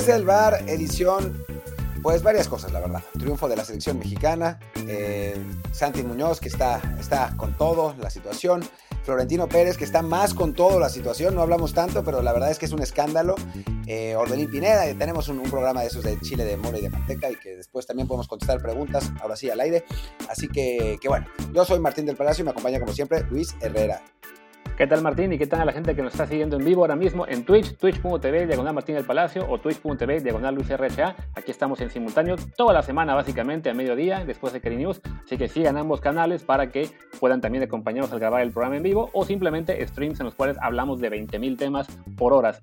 Desde el bar, edición, pues varias cosas, la verdad. Triunfo de la selección mexicana, eh, Santi Muñoz que está, está con todo la situación, Florentino Pérez que está más con todo la situación, no hablamos tanto, pero la verdad es que es un escándalo. Eh, Pineda, y tenemos un, programa de esos de Chile de mole y de manteca y que después también podemos contestar preguntas, ahora sí al aire. Así que, que bueno, yo soy Martín del Palacio y me acompaña como siempre Luis Herrera. ¿Qué tal Martín? ¿Y qué tal a la gente que nos está siguiendo en vivo ahora mismo en Twitch, twitch.tv, diagonal Martín del Palacio o twitch.tv, diagonal Luis RHA? Aquí estamos en simultáneo toda la semana básicamente a mediodía después de Keri News, así que sigan ambos canales para que puedan también acompañarnos al grabar el programa en vivo o simplemente streams en los cuales hablamos de 20.000 temas por horas.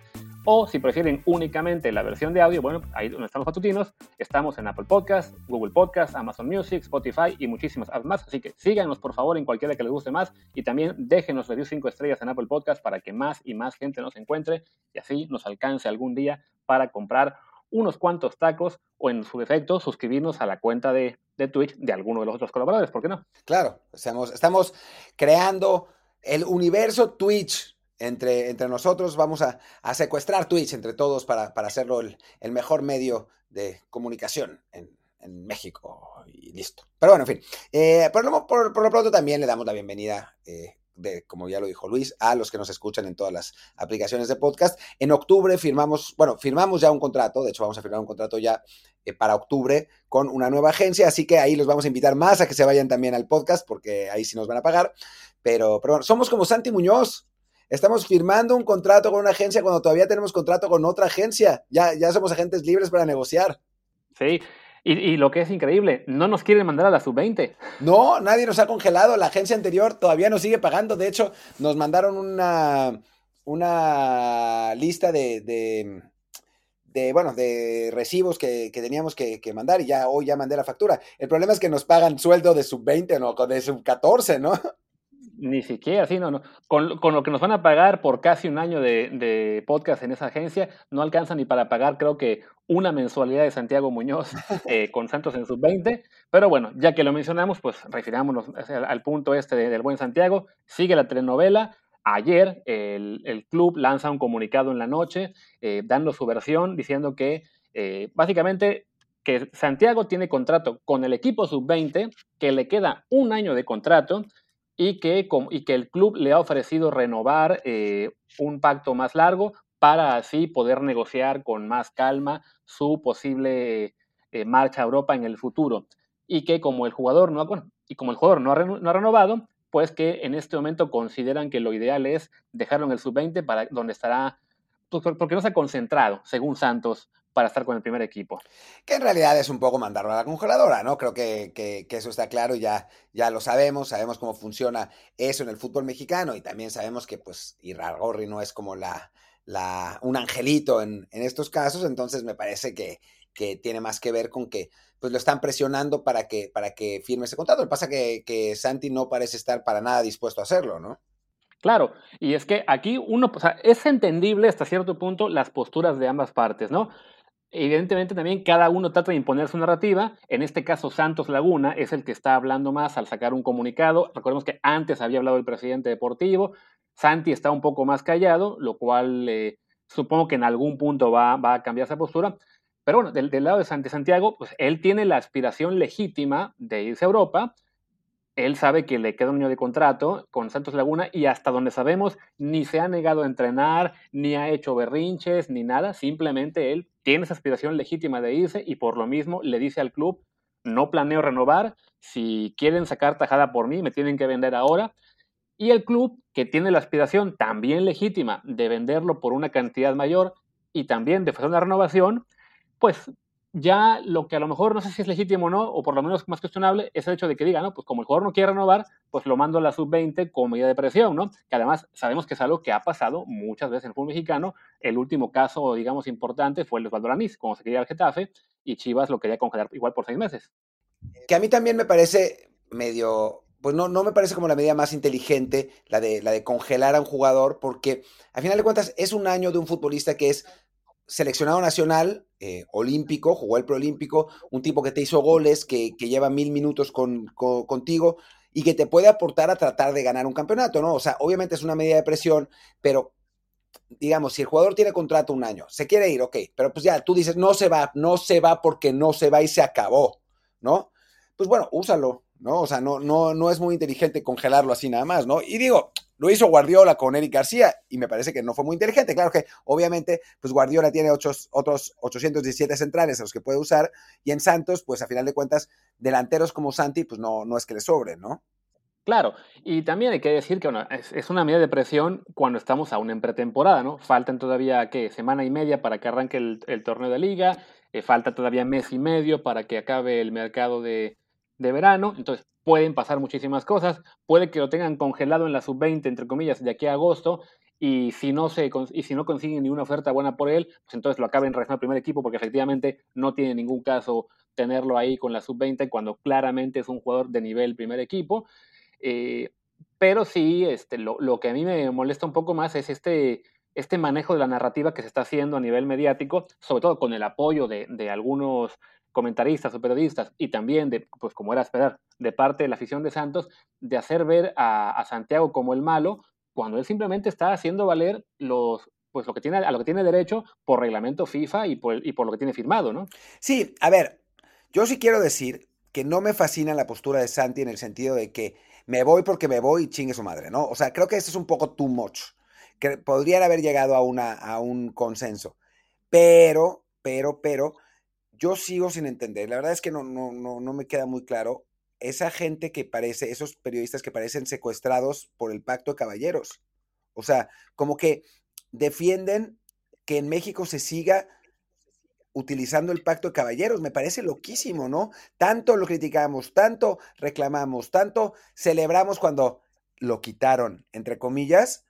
O si prefieren únicamente la versión de audio, bueno, ahí donde están los matutinos, estamos en Apple Podcast, Google Podcast, Amazon Music, Spotify y muchísimas más. Así que síganos por favor en cualquiera que les guste más y también déjenos reviews 5 estrellas en Apple Podcast para que más y más gente nos encuentre y así nos alcance algún día para comprar unos cuantos tacos o en su defecto suscribirnos a la cuenta de, de Twitch de alguno de los otros colaboradores, ¿por qué no? Claro, estamos, estamos creando el universo Twitch entre, entre nosotros vamos a, secuestrar Twitch entre todos para, hacerlo el, mejor medio de comunicación en, México y listo. Pero bueno, en fin. Eh, por, lo, por, lo, pronto también le damos la bienvenida, eh, de, como ya lo dijo Luis, a los que nos escuchan en todas las aplicaciones de podcast. En octubre firmamos, bueno, firmamos ya un contrato, de hecho vamos a firmar un contrato ya eh, para octubre con una nueva agencia, así que ahí los vamos a invitar más a que se vayan también al podcast, porque ahí sí nos van a pagar. Pero, pero somos como Santi Muñoz. Estamos firmando un contrato con una agencia cuando todavía tenemos contrato con otra agencia. Ya, ya somos agentes libres para negociar. Sí, y, lo que es increíble, no nos quieren mandar a la sub-20. No, nadie nos ha congelado. La agencia anterior todavía nos sigue pagando. De hecho, nos mandaron una, una lista de, de, bueno, de recibos que, teníamos que, mandar y ya hoy ya mandé la factura. El problema es que nos pagan sueldo de sub-20, no, de sub-14, ¿no? Ni siquiera, sí, no, no. Con, lo que nos van a pagar por casi un año de, podcast en esa agencia, no alcanza ni para pagar, creo que, una mensualidad de Santiago Muñoz eh, con Santos en sub-20. Pero bueno, ya que lo mencionamos, pues refirámonos al, punto este del buen Santiago. Sigue la telenovela. Ayer el, club lanza un comunicado en la noche eh, dando su versión diciendo que eh, básicamente que Santiago tiene contrato con el equipo sub-20, que le queda un año de contrato y que, y que el club le ha ofrecido renovar eh, un pacto más largo para así poder negociar con más calma su posible eh, marcha a Europa en el futuro. Y que como el jugador no ha, y como el jugador no ha, renovado, pues que en este momento consideran que lo ideal es dejarlo en el sub-20 para donde estará, pues, porque no se ha concentrado, según Santos, para estar con el primer equipo. Que en realidad es un poco mandarlo a la congeladora, ¿no? Creo que, que, eso está claro, ya, ya lo sabemos, sabemos cómo funciona eso en el fútbol mexicano y también sabemos que pues Irargorri no es como la, la, un angelito en, en estos casos, entonces me parece que, que tiene más que ver con que pues lo están presionando para que, para que firme ese contrato. Lo que pasa que, que Santi no parece estar para nada dispuesto a hacerlo, ¿no? Claro, y es que aquí uno, o sea, es entendible hasta cierto punto las posturas de ambas partes, ¿no? Evidentemente también cada uno trata de imponer su narrativa. En este caso, Santos Laguna es el que está hablando más al sacar un comunicado. Recordemos que antes había hablado el presidente deportivo. Santi está un poco más callado, lo cual eh, supongo que en algún punto va, a cambiar esa postura. Pero bueno, del, lado de Santi Santiago, pues él tiene la aspiración legítima de irse a Europa él sabe que le queda un año de contrato con Santos Laguna y hasta donde sabemos ni se ha negado a entrenar, ni ha hecho berrinches, ni nada. Simplemente él tiene esa aspiración legítima de irse y por lo mismo le dice al club, no planeo renovar, si quieren sacar tajada por mí, me tienen que vender ahora. Y el club, que tiene la aspiración también legítima de venderlo por una cantidad mayor y también de hacer una renovación, pues ya lo que a lo mejor no sé si es legítimo o no, o por lo menos más cuestionable, es el hecho de que diga, ¿no? Pues como el jugador no quiere renovar, pues lo mando a la sub-20 como medida de presión, ¿no? Que además sabemos que es algo que ha pasado muchas veces en el fútbol mexicano. El último caso, digamos, importante fue el de Osvaldo Lanís, como se quería el Getafe, y Chivas lo quería congelar igual por seis meses. Que a mí también me parece medio pues no, no me parece como la medida más inteligente la de, la de congelar a un jugador, porque al final de cuentas es un año de un futbolista que es seleccionado nacional, eh, olímpico, jugó el preolímpico, un tipo que te hizo goles, que, lleva mil minutos con, contigo y que te puede aportar a tratar de ganar un campeonato, ¿no? O sea, obviamente es una medida de presión, pero digamos, si el jugador tiene contrato un año, se quiere ir, ok, pero pues ya tú dices, no se va, no se va porque no se va y se acabó, ¿no? Pues bueno, úsalo, ¿no? O sea, no, no, no es muy inteligente congelarlo así nada más, ¿no? Y digo, lo hizo Guardiola con Eric García y me parece que no fue muy inteligente. Claro que obviamente, pues Guardiola tiene otros, otros 817 centrales a los que puede usar y en Santos, pues a final de cuentas, delanteros como Santi, pues no, no es que le sobren, ¿no? Claro, y también hay que decir que es, una medida de presión cuando estamos aún en pretemporada, ¿no? Faltan todavía, ¿qué? Semana y media para que arranque el, torneo de liga, eh, falta todavía mes y medio para que acabe el mercado de, de verano, entonces pueden pasar muchísimas cosas, puede que lo tengan congelado en la sub-20, entre comillas, de aquí a agosto, y si no se y si no consiguen ninguna oferta buena por él, pues entonces lo acaben regresando al primer equipo porque efectivamente no tiene ningún caso tenerlo ahí con la sub-20 cuando claramente es un jugador de nivel primer equipo. Eh, pero sí, este, lo, lo, que a mí me molesta un poco más es este, este manejo de la narrativa que se está haciendo a nivel mediático, sobre todo con el apoyo de, de algunos comentaristas o periodistas y también, de, pues como era esperar, de parte de la afición de Santos, de hacer ver a, Santiago como el malo, cuando él simplemente está haciendo valer los, pues lo que tiene, a lo que tiene derecho por reglamento FIFA y por, y por lo que tiene firmado, ¿no? Sí, a ver, yo sí quiero decir que no me fascina la postura de Santi en el sentido de que me voy porque me voy y chingue su madre, ¿no? O sea, creo que eso es un poco too much, que podrían haber llegado a, una, a un consenso, pero, pero, pero, yo sigo sin entender, la verdad es que no, no, no, no me queda muy claro esa gente que parece, esos periodistas que parecen secuestrados por el pacto de caballeros. O sea, como que defienden que en México se siga utilizando el pacto de caballeros. Me parece loquísimo, ¿no? Tanto lo criticamos, tanto reclamamos, tanto celebramos cuando lo quitaron, entre comillas,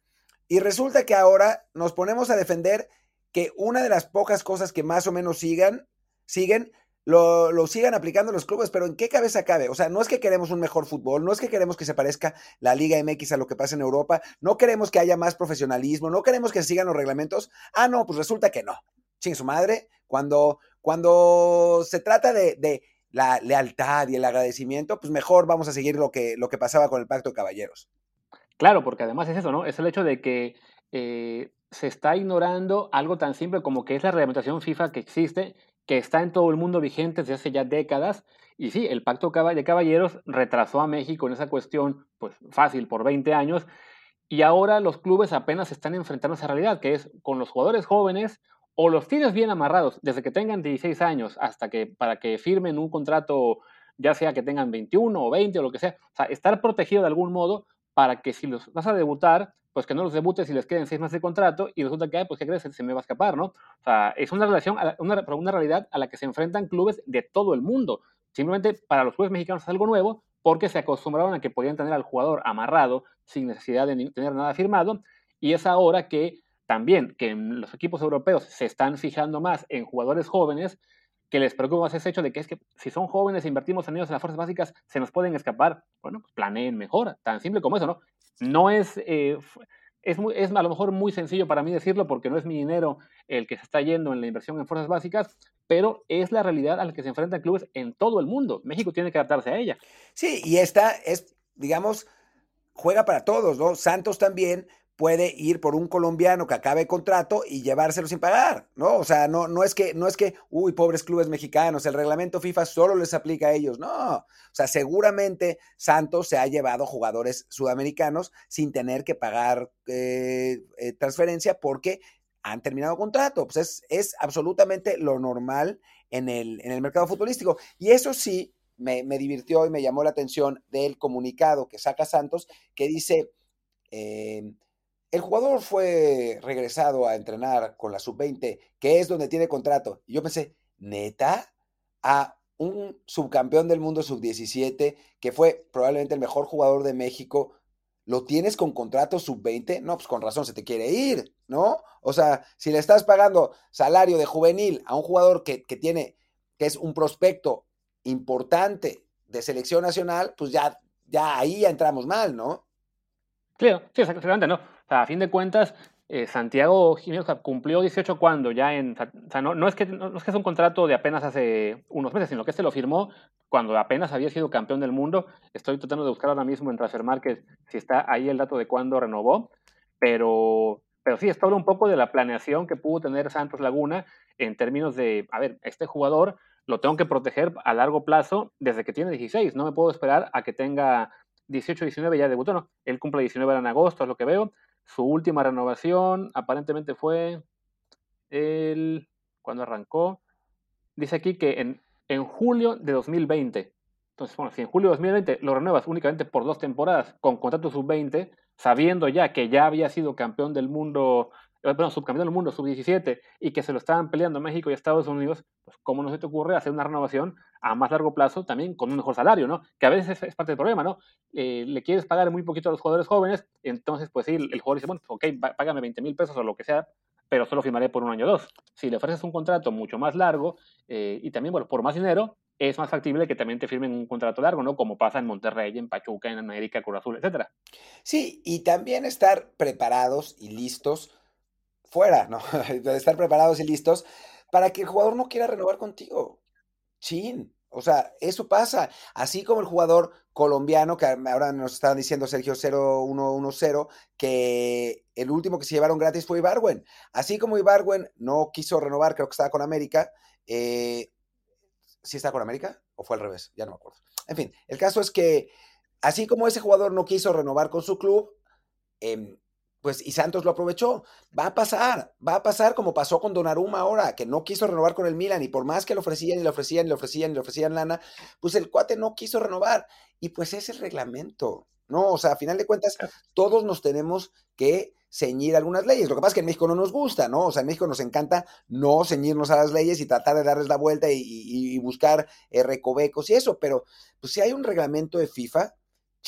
y resulta que ahora nos ponemos a defender que una de las pocas cosas que más o menos sigan, siguen, lo, lo, sigan aplicando los clubes, pero ¿en qué cabeza cabe? O sea, no es que queremos un mejor fútbol, no es que queremos que se parezca la Liga MX a lo que pasa en Europa, no queremos que haya más profesionalismo, no queremos que sigan los reglamentos. Ah, no, pues resulta que no sin su madre, cuando, cuando se trata de, la lealtad y el agradecimiento, pues mejor vamos a seguir lo que, lo que pasaba con el Pacto de Caballeros. Claro, porque además es eso, ¿no? Es el hecho de que eh, se está ignorando algo tan simple como que es la reglamentación FIFA que existe, que está en todo el mundo vigente desde hace ya décadas. Y sí, el Pacto de Caballeros retrasó a México en esa cuestión, pues fácil, por 20 años. Y ahora los clubes apenas están enfrentando esa realidad, que es con los jugadores jóvenes o los tienes bien amarrados desde que tengan 16 años hasta que para que firmen un contrato, ya sea que tengan 21 o 20 o lo que sea, o sea, estar protegido de algún modo para que si los vas a debutar, pues que no los debutes y les queden seis meses de contrato y resulta que, pues, ¿qué crees? Se me va a escapar, ¿no? O sea, es una relación, una, una realidad a la que se enfrentan clubes de todo el mundo. Simplemente para los clubes mexicanos es algo nuevo porque se acostumbraron a que podían tener al jugador amarrado sin necesidad de tener nada firmado y es ahora que también que los equipos europeos se están fijando más en jugadores jóvenes, que les preocupa más ese hecho de que es que si son jóvenes e invertimos en ellos en las fuerzas básicas, se nos pueden escapar. Bueno, pues planeen mejor, tan simple como eso, ¿no? No es, eh, es, muy, es a lo mejor muy sencillo para mí decirlo porque no es mi dinero el que se está yendo en la inversión en fuerzas básicas, pero es la realidad a la que se enfrentan clubes en todo el mundo. México tiene que adaptarse a ella. Sí, y esta es, digamos, juega para todos, ¿no? Santos también puede ir por un colombiano que acabe contrato y llevárselo sin pagar, ¿no? O sea, no, no, es que, no es que, uy, pobres clubes mexicanos, el reglamento FIFA solo les aplica a ellos, no. O sea, seguramente Santos se ha llevado jugadores sudamericanos sin tener que pagar eh, eh, transferencia porque han terminado contrato. Pues es, es absolutamente lo normal en el, en el mercado futbolístico. Y eso sí, me, me divirtió y me llamó la atención del comunicado que saca Santos, que dice... Eh, el jugador fue regresado a entrenar con la sub-20, que es donde tiene contrato. Y yo pensé, neta, a un subcampeón del mundo sub-17, que fue probablemente el mejor jugador de México, ¿lo tienes con contrato sub-20? No, pues con razón se te quiere ir, ¿no? O sea, si le estás pagando salario de juvenil a un jugador que, que tiene, que es un prospecto importante de selección nacional, pues ya, ya ahí ya entramos mal, ¿no? Claro, sí, exactamente, ¿no? A fin de cuentas, eh, Santiago Jiménez cumplió 18 cuando ya en... O sea, no, es que, no es que es un contrato de apenas hace unos meses, sino que este lo firmó cuando apenas había sido campeón del mundo. Estoy tratando de buscar ahora mismo en Transfer Market si está ahí el dato de cuándo renovó, pero, Pero sí, esto habla un poco de la planeación que pudo tener Santos Laguna en términos de, a ver, este jugador lo tengo que proteger a largo plazo desde que tiene 16, no me puedo esperar a que tenga 18, 19 ya debutó, no, él cumple 19 en agosto, es lo que veo. Su última renovación aparentemente fue el, cuando arrancó, dice aquí que en, en julio de 2020, entonces, bueno, si en julio de 2020 lo renuevas únicamente por dos temporadas con contrato sub-20, sabiendo ya que ya había sido campeón del mundo, eh, bueno, subcampeón del mundo sub-17 y que se lo estaban peleando México y Estados Unidos, pues cómo no se te ocurre hacer una renovación a más largo plazo también con un mejor salario, ¿no? Que a veces es, parte del problema, ¿no? Eh, le quieres pagar muy poquito a los jugadores jóvenes, entonces pues sí, el, jugador dice, bueno, ok, págame 20 mil pesos o lo que sea, pero solo firmaré por un año o dos. Si le ofreces un contrato mucho más largo eh, y también, bueno, por más dinero, es más factible que también te firmen un contrato largo, ¿no? Como pasa en Monterrey, en Pachuca, en América, Cruz Azul, etcétera. Sí, y también estar preparados y listos fuera, ¿no? estar preparados y listos para que el jugador no quiera renovar contigo. Chin. O sea, eso pasa. Así como el jugador colombiano, que ahora nos estaban diciendo Sergio 0110, que el último que se llevaron gratis fue Ibarwen. Así como Ibarwen no quiso renovar, creo que estaba con América, eh, ¿sí está con América? ¿O fue al revés? Ya no me acuerdo. En fin, el caso es que así como ese jugador no quiso renovar con su club, em, pues y Santos lo aprovechó. Va a pasar, va a pasar como pasó con Donnarumma ahora, que no quiso renovar con el Milan y por más que le ofrecían y le ofrecían y le ofrecían y le ofrecían lana, pues el cuate no quiso renovar. Y pues es el reglamento, ¿no? O sea, a final de cuentas, todos nos tenemos que ceñir algunas leyes. Lo que pasa es que en México no nos gusta, ¿no? O sea, en México nos encanta no ceñirnos a las leyes y tratar de darles la vuelta y, buscar eh, recovecos y eso, pero pues si hay un reglamento de FIFA,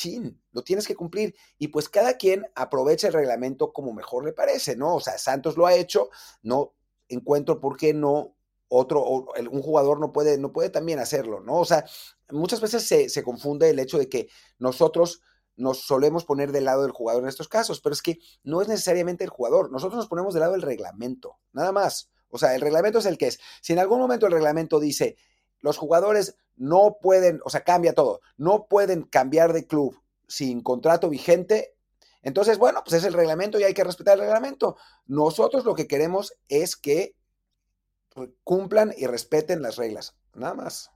chin, lo tienes que cumplir. Y pues cada quien aprovecha el reglamento como mejor le parece, ¿no? O sea, Santos lo ha hecho, no encuentro por qué no otro, un jugador no puede, no puede también hacerlo, ¿no? O sea, muchas veces se, se confunde el hecho de que nosotros nos solemos poner del lado del jugador en estos casos, pero es que no es necesariamente el jugador, nosotros nos ponemos del lado del reglamento, nada más. O sea, el reglamento es el que es. Si en algún momento el reglamento dice, los jugadores no pueden, o sea, cambia todo, no pueden cambiar de club sin contrato vigente, entonces, bueno, pues es el reglamento y hay que respetar el reglamento. Nosotros lo que queremos es que pues, cumplan y respeten las reglas, nada más.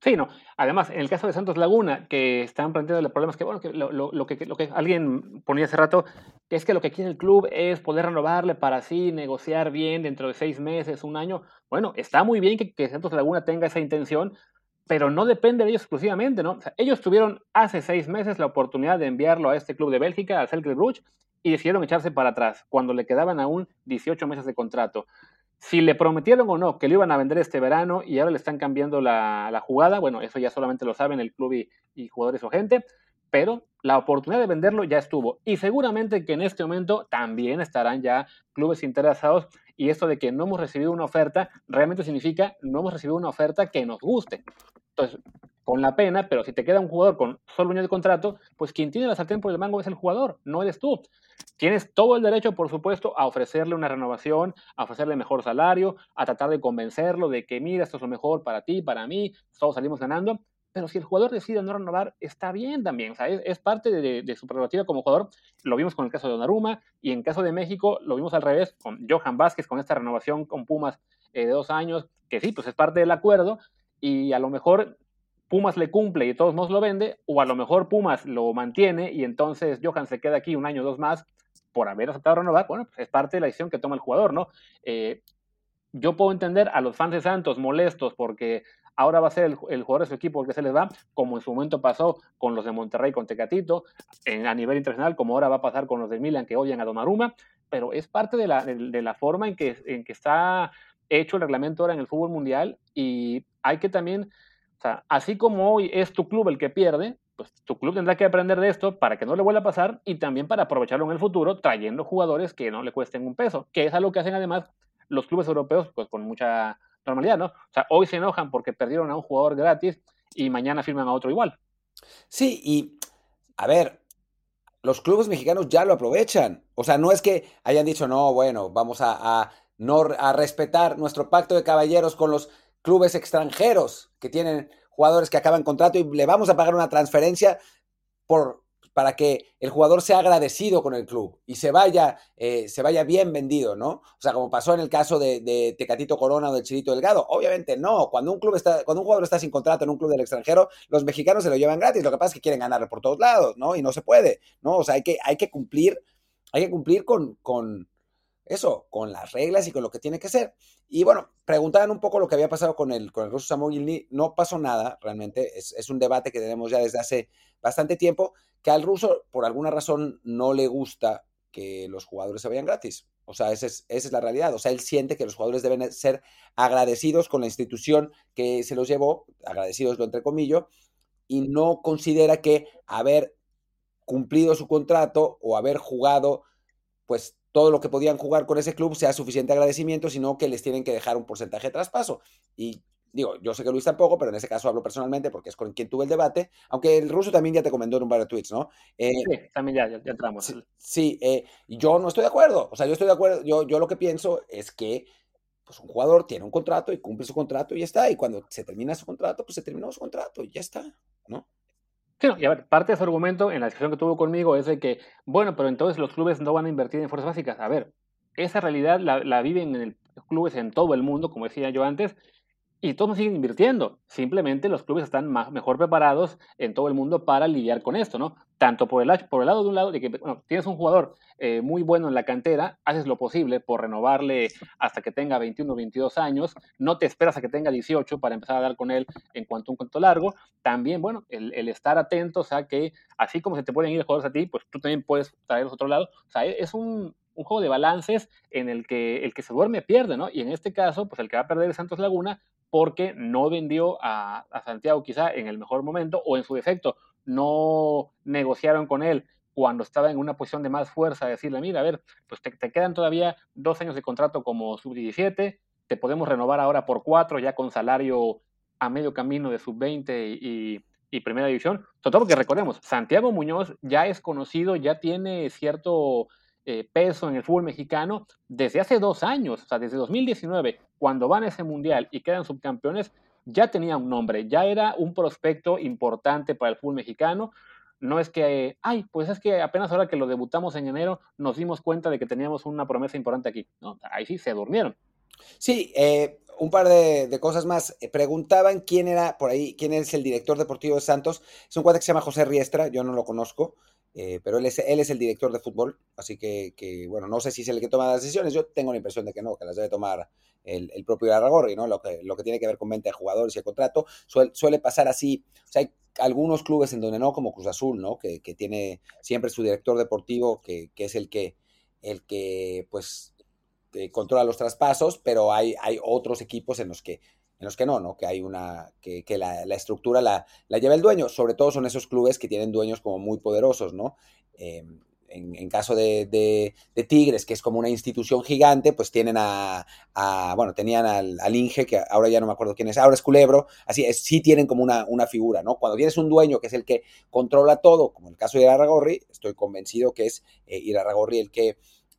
Sí, no. Además, en el caso de Santos Laguna, que están planteando el problema es que, bueno, lo, que, alguien ponía hace rato, es que lo que quiere el club es poder renovarle para así negociar bien dentro de seis meses, un año. Bueno, está muy bien que, Santos Laguna tenga esa intención, pero no depende de ellos exclusivamente, ¿no? Ellos tuvieron hace seis meses la oportunidad de enviarlo a este club de Bélgica, al Cercle Bruges, y decidieron echarse para atrás, cuando le quedaban aún 18 meses de contrato. Si le prometieron o no que lo iban a vender este verano y ahora le están cambiando la, jugada, bueno, eso ya solamente lo saben el club y, jugadores o gente, pero la oportunidad de venderlo ya estuvo. Y seguramente que en este momento también estarán ya clubes interesados y esto de que no hemos recibido una oferta realmente significa no hemos recibido una oferta que nos guste. Entonces, con la pena, pero si te queda un jugador con solo un año de contrato, pues quien tiene la sartén por el mango es el jugador, no eres tú. Tienes todo el derecho, por supuesto, a ofrecerle una renovación, a ofrecerle mejor salario, a tratar de convencerlo de que, mira, esto es lo mejor para ti, para mí, todos salimos ganando. Pero si el jugador decide no renovar, está bien también. O sea, es, parte de, su prerrogativa como jugador. Lo vimos con el caso de Donnarumma y en caso de México lo vimos al revés con Johan Vázquez, con esta renovación con Pumas eh, de dos años, que sí, pues es parte del acuerdo y a lo mejor Pumas le cumple y de todos modos lo vende, o a lo mejor Pumas lo mantiene y entonces Johan se queda aquí un año o dos más por haber aceptado renovar, bueno, pues es parte de la decisión que toma el jugador, ¿no? Eh, yo puedo entender a los fans de Santos molestos porque ahora va a ser el, jugador de su equipo el que se les va, como en su momento pasó con los de Monterrey con Tecatito, en, a nivel internacional, como ahora va a pasar con los de Milan que odian a Donnarumma, pero es parte de la, de la forma en que, en que está hecho el reglamento ahora en el fútbol mundial y hay que también así como hoy es tu club el que pierde, pues tu club tendrá que aprender de esto para que no le vuelva a pasar y también para aprovecharlo en el futuro trayendo jugadores que no le cuesten un peso, que es algo que hacen además los clubes europeos pues con mucha normalidad, ¿no? O sea, hoy se enojan porque perdieron a un jugador gratis y mañana firman a otro igual. Sí, y a ver, los clubes mexicanos ya lo aprovechan. O sea, no es que hayan dicho, no, bueno, vamos a, no, a respetar nuestro pacto de caballeros con los clubes extranjeros que tienen jugadores que acaban contrato y le vamos a pagar una transferencia por para que el jugador sea agradecido con el club y se vaya, eh, se vaya bien vendido, ¿no? O sea, como pasó en el caso de, Tecatito Corona o de Chirito Delgado. Obviamente no. Cuando un club está, cuando un jugador está sin contrato en un club del extranjero, los mexicanos se lo llevan gratis. Lo que pasa es que quieren ganar por todos lados, ¿no? Y no se puede, ¿no? O sea, hay que, hay que cumplir, hay que cumplir con eso, con las reglas y con lo que tiene que ser. Y bueno, preguntaban un poco lo que había pasado con el, con el ruso Samuel No pasó nada, realmente. Es, es, un debate que tenemos ya desde hace bastante tiempo, que al ruso, por alguna razón, no le gusta que los jugadores se vayan gratis. O sea, esa es, esa es la realidad. O sea, él siente que los jugadores deben ser agradecidos con la institución que se los llevó, agradecidos lo entre comillas, y no considera que haber cumplido su contrato o haber jugado, pues todo lo que podían jugar con ese club sea suficiente agradecimiento, sino que les tienen que dejar un porcentaje de traspaso. Y digo, yo sé que Luis tampoco, pero en ese caso hablo personalmente porque es con quien tuve el debate, aunque el ruso también ya te comentó en un par de tweets, ¿no? Eh, sí, también ya, ya, entramos. Sí, eh, yo no estoy de acuerdo, o sea, yo estoy de acuerdo, yo, yo lo que pienso es que pues un jugador tiene un contrato y cumple su contrato y ya está, y cuando se termina su contrato, pues se terminó su contrato y ya está, ¿no? Sí, y a ver, parte de su argumento en la discusión que tuvo conmigo es de que, bueno, pero entonces los clubes no van a invertir en fuerzas básicas. A ver, esa realidad la, viven en los clubes en todo el mundo, como decía yo antes, y todos siguen invirtiendo. Simplemente los clubes están mejor preparados en todo el mundo para lidiar con esto, ¿no? Tanto por el, por el lado de un lado de que bueno, tienes un jugador eh, muy bueno en la cantera, haces lo posible por renovarle hasta que tenga 21 o 22 años, no te esperas a que tenga 18 para empezar a dar con él en cuanto a un cuento largo. También, bueno, el, el estar atentos a que así como se te pueden ir jugadores a ti, pues tú también puedes traerlos a otro lado. O sea, es un, un juego de balances en el que el que se duerme pierde, ¿no? Y en este caso, pues el que va a perder es Santos Laguna porque no vendió a, Santiago quizá en el mejor momento o en su defecto no negociaron con él cuando estaba en una posición de más fuerza, decirle, mira, a ver, pues te, quedan todavía dos años de contrato como sub-17, te podemos renovar ahora por cuatro, ya con salario a medio camino de sub-20 y, y, primera división. Sobre todo porque recordemos, Santiago Muñoz ya es conocido, ya tiene cierto eh, peso en el fútbol mexicano desde hace dos años, o sea, desde 2019, cuando van a ese mundial y quedan subcampeones, ya tenía un nombre, ya era un prospecto importante para el fútbol mexicano. No es que, ay, pues es que apenas ahora que lo debutamos en enero nos dimos cuenta de que teníamos una promesa importante aquí. No, ahí sí se durmieron. Sí, eh, un par de, cosas más. Eh, preguntaban quién era por ahí, quién es el director deportivo de Santos. Es un cuate que se llama José Riestra, yo no lo conozco. Eh, pero él es, él es el director de fútbol, así que, que, bueno, no sé si es el que toma las decisiones. Yo tengo la impresión de que no, que las debe tomar el, el propio Aragorri, ¿no? Lo que, lo que tiene que ver con venta de jugadores y el contrato. Suele, pasar así. O sea, hay algunos clubes en donde no, como Cruz Azul, ¿no? Que, que tiene siempre su director deportivo, que, que es el que, el que, pues, controla los traspasos, pero hay, hay otros equipos en los que en los que no, ¿no? Que hay una, que, que la, estructura la, la, lleva el dueño. Sobre todo son esos clubes que tienen dueños como muy poderosos, ¿no? Eh, en, en, caso de, de, Tigres, que es como una institución gigante, pues tienen a, a bueno, tenían al, Inge, que ahora ya no me acuerdo quién es, ahora es Culebro, así sí tienen como una, una figura, ¿no? Cuando tienes un dueño que es el que controla todo, como el caso de Irarragorri, estoy convencido que es eh, Irarragorri el que,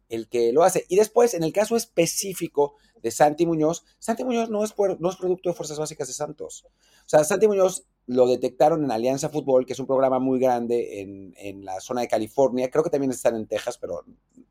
el que lo hace. Y después, en el caso específico de Santi Muñoz, Santi Muñoz no es, producto de Fuerzas Básicas de Santos. O sea, Santi Muñoz lo detectaron en Alianza Fútbol, que es un programa muy grande en, la zona de California, creo que también están en Texas, pero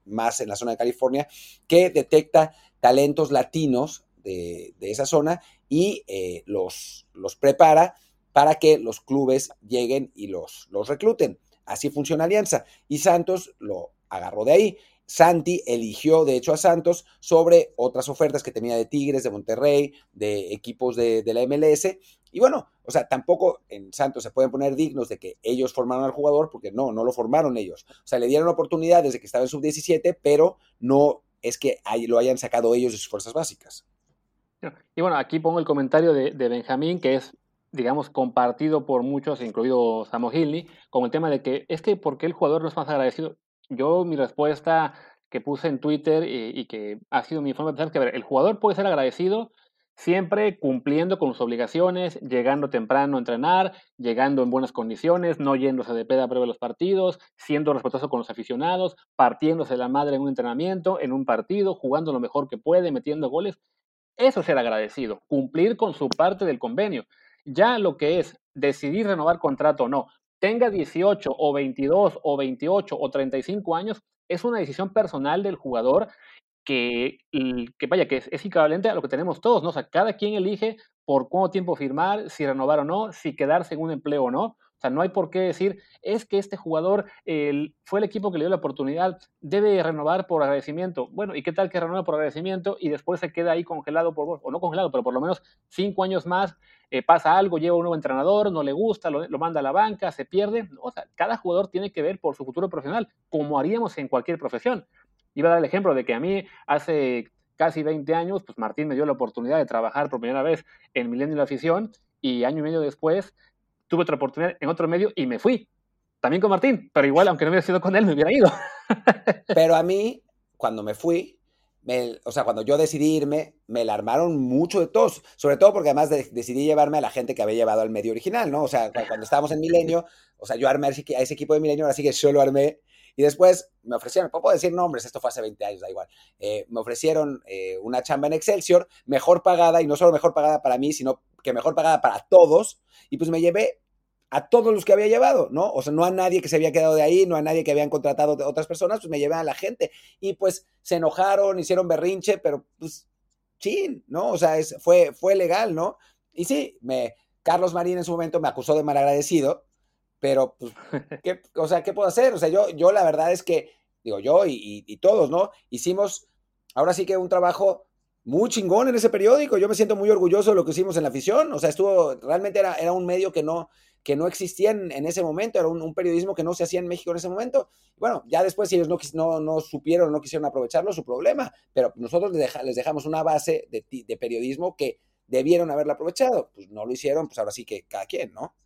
más en la zona de California, que detecta talentos latinos de, de esa zona y eh, los, los prepara para que los clubes lleguen y los, los recluten. Así funciona Alianza. Y Santos lo agarró de ahí. Santi eligió, de hecho, a Santos sobre otras ofertas que tenía de Tigres, de Monterrey, de equipos de, la MLS. Y bueno, o sea, tampoco en Santos se pueden poner dignos de que ellos formaron al jugador, porque no, no lo formaron ellos. O sea, le dieron oportunidad desde que estaba en sub-17, pero no es que lo hayan sacado ellos de sus fuerzas básicas. Y bueno, aquí pongo el comentario de, Benjamín, que es digamos, compartido por muchos, incluido Samo Hilney, con el tema de que es que ¿por qué el jugador no es más agradecido? Yo mi respuesta que puse en Twitter y, que ha sido mi forma de pensar que el jugador puede ser agradecido siempre cumpliendo con sus obligaciones, llegando temprano a entrenar, llegando en buenas condiciones, no yéndose de peda a de los partidos, siendo respetuoso con los aficionados, partiéndose la madre en un entrenamiento, en un partido, jugando lo mejor que puede, metiendo goles. Eso es ser agradecido, cumplir con su parte del convenio. Ya lo que es decidir renovar contrato o no, tenga 18 o 22 o 28 o 35 años, es una decisión personal del jugador que, que vaya, que es, equivalente a lo que tenemos todos, ¿no? O sea, cada quien elige por cuánto tiempo firmar, si renovar o no, si quedarse en un empleo o no. O sea, no hay por qué decir, es que este jugador fue el equipo que le dio la oportunidad, debe renovar por agradecimiento. Bueno, ¿y qué tal que renueva por agradecimiento y después se queda ahí congelado, por, o no congelado, pero por lo menos cinco años más, eh, pasa algo, lleva un nuevo entrenador, no le gusta, lo, manda a la banca, se pierde? O sea, cada jugador tiene que ver por su futuro profesional, como haríamos en cualquier profesión. Iba a dar el ejemplo de que a mí hace casi 20 años, pues Martín me dio la oportunidad de trabajar por primera vez en Milenio de la Afición y año y medio después tuve otra oportunidad en otro medio y me fui. También con Martín, pero igual, aunque no hubiera sido con él, me hubiera ido. Pero a mí, cuando me fui, o sea, cuando yo decidí irme, me la armaron mucho de todos, sobre todo porque además decidí llevarme a la gente que había llevado al medio original, ¿no? O sea, cuando estábamos en Milenio, o sea, yo armé a ese equipo de Milenio, así que yo lo armé y después me ofrecieron, puedo decir nombres, esto fue hace 20 años, da igual. Eh, me ofrecieron eh, una chamba en Excelsior, mejor pagada, y no solo mejor pagada para mí, sino que mejor pagada para todos. Y pues me llevé a todos los que había llevado, ¿no? O sea, no a nadie que se había quedado de ahí, no a nadie que habían contratado de otras personas, pues me llevé a la gente. Y pues se enojaron, hicieron berrinche, pero pues, chin, ¿no? O sea, es, fue, fue legal, ¿no? Y sí, me, Carlos Marín en su momento me acusó de malagradecido, pero, pues, ¿qué, o sea, ¿qué puedo hacer? O sea, yo, yo la verdad es que, digo, yo y, todos, ¿no? Hicimos, ahora sí que un trabajo muy chingón en ese periódico. Yo me siento muy orgulloso de lo que hicimos en la afición. O sea, estuvo, realmente era, era un medio que no, que no existía en, ese momento, era un, periodismo que no se hacía en México en ese momento. Bueno, ya después si ellos no, no, no supieron, no quisieron aprovecharlo, su problema, pero nosotros les, les dejamos una base de, de periodismo que debieron haberla aprovechado. Pues no lo hicieron, pues ahora sí que cada quien, ¿no?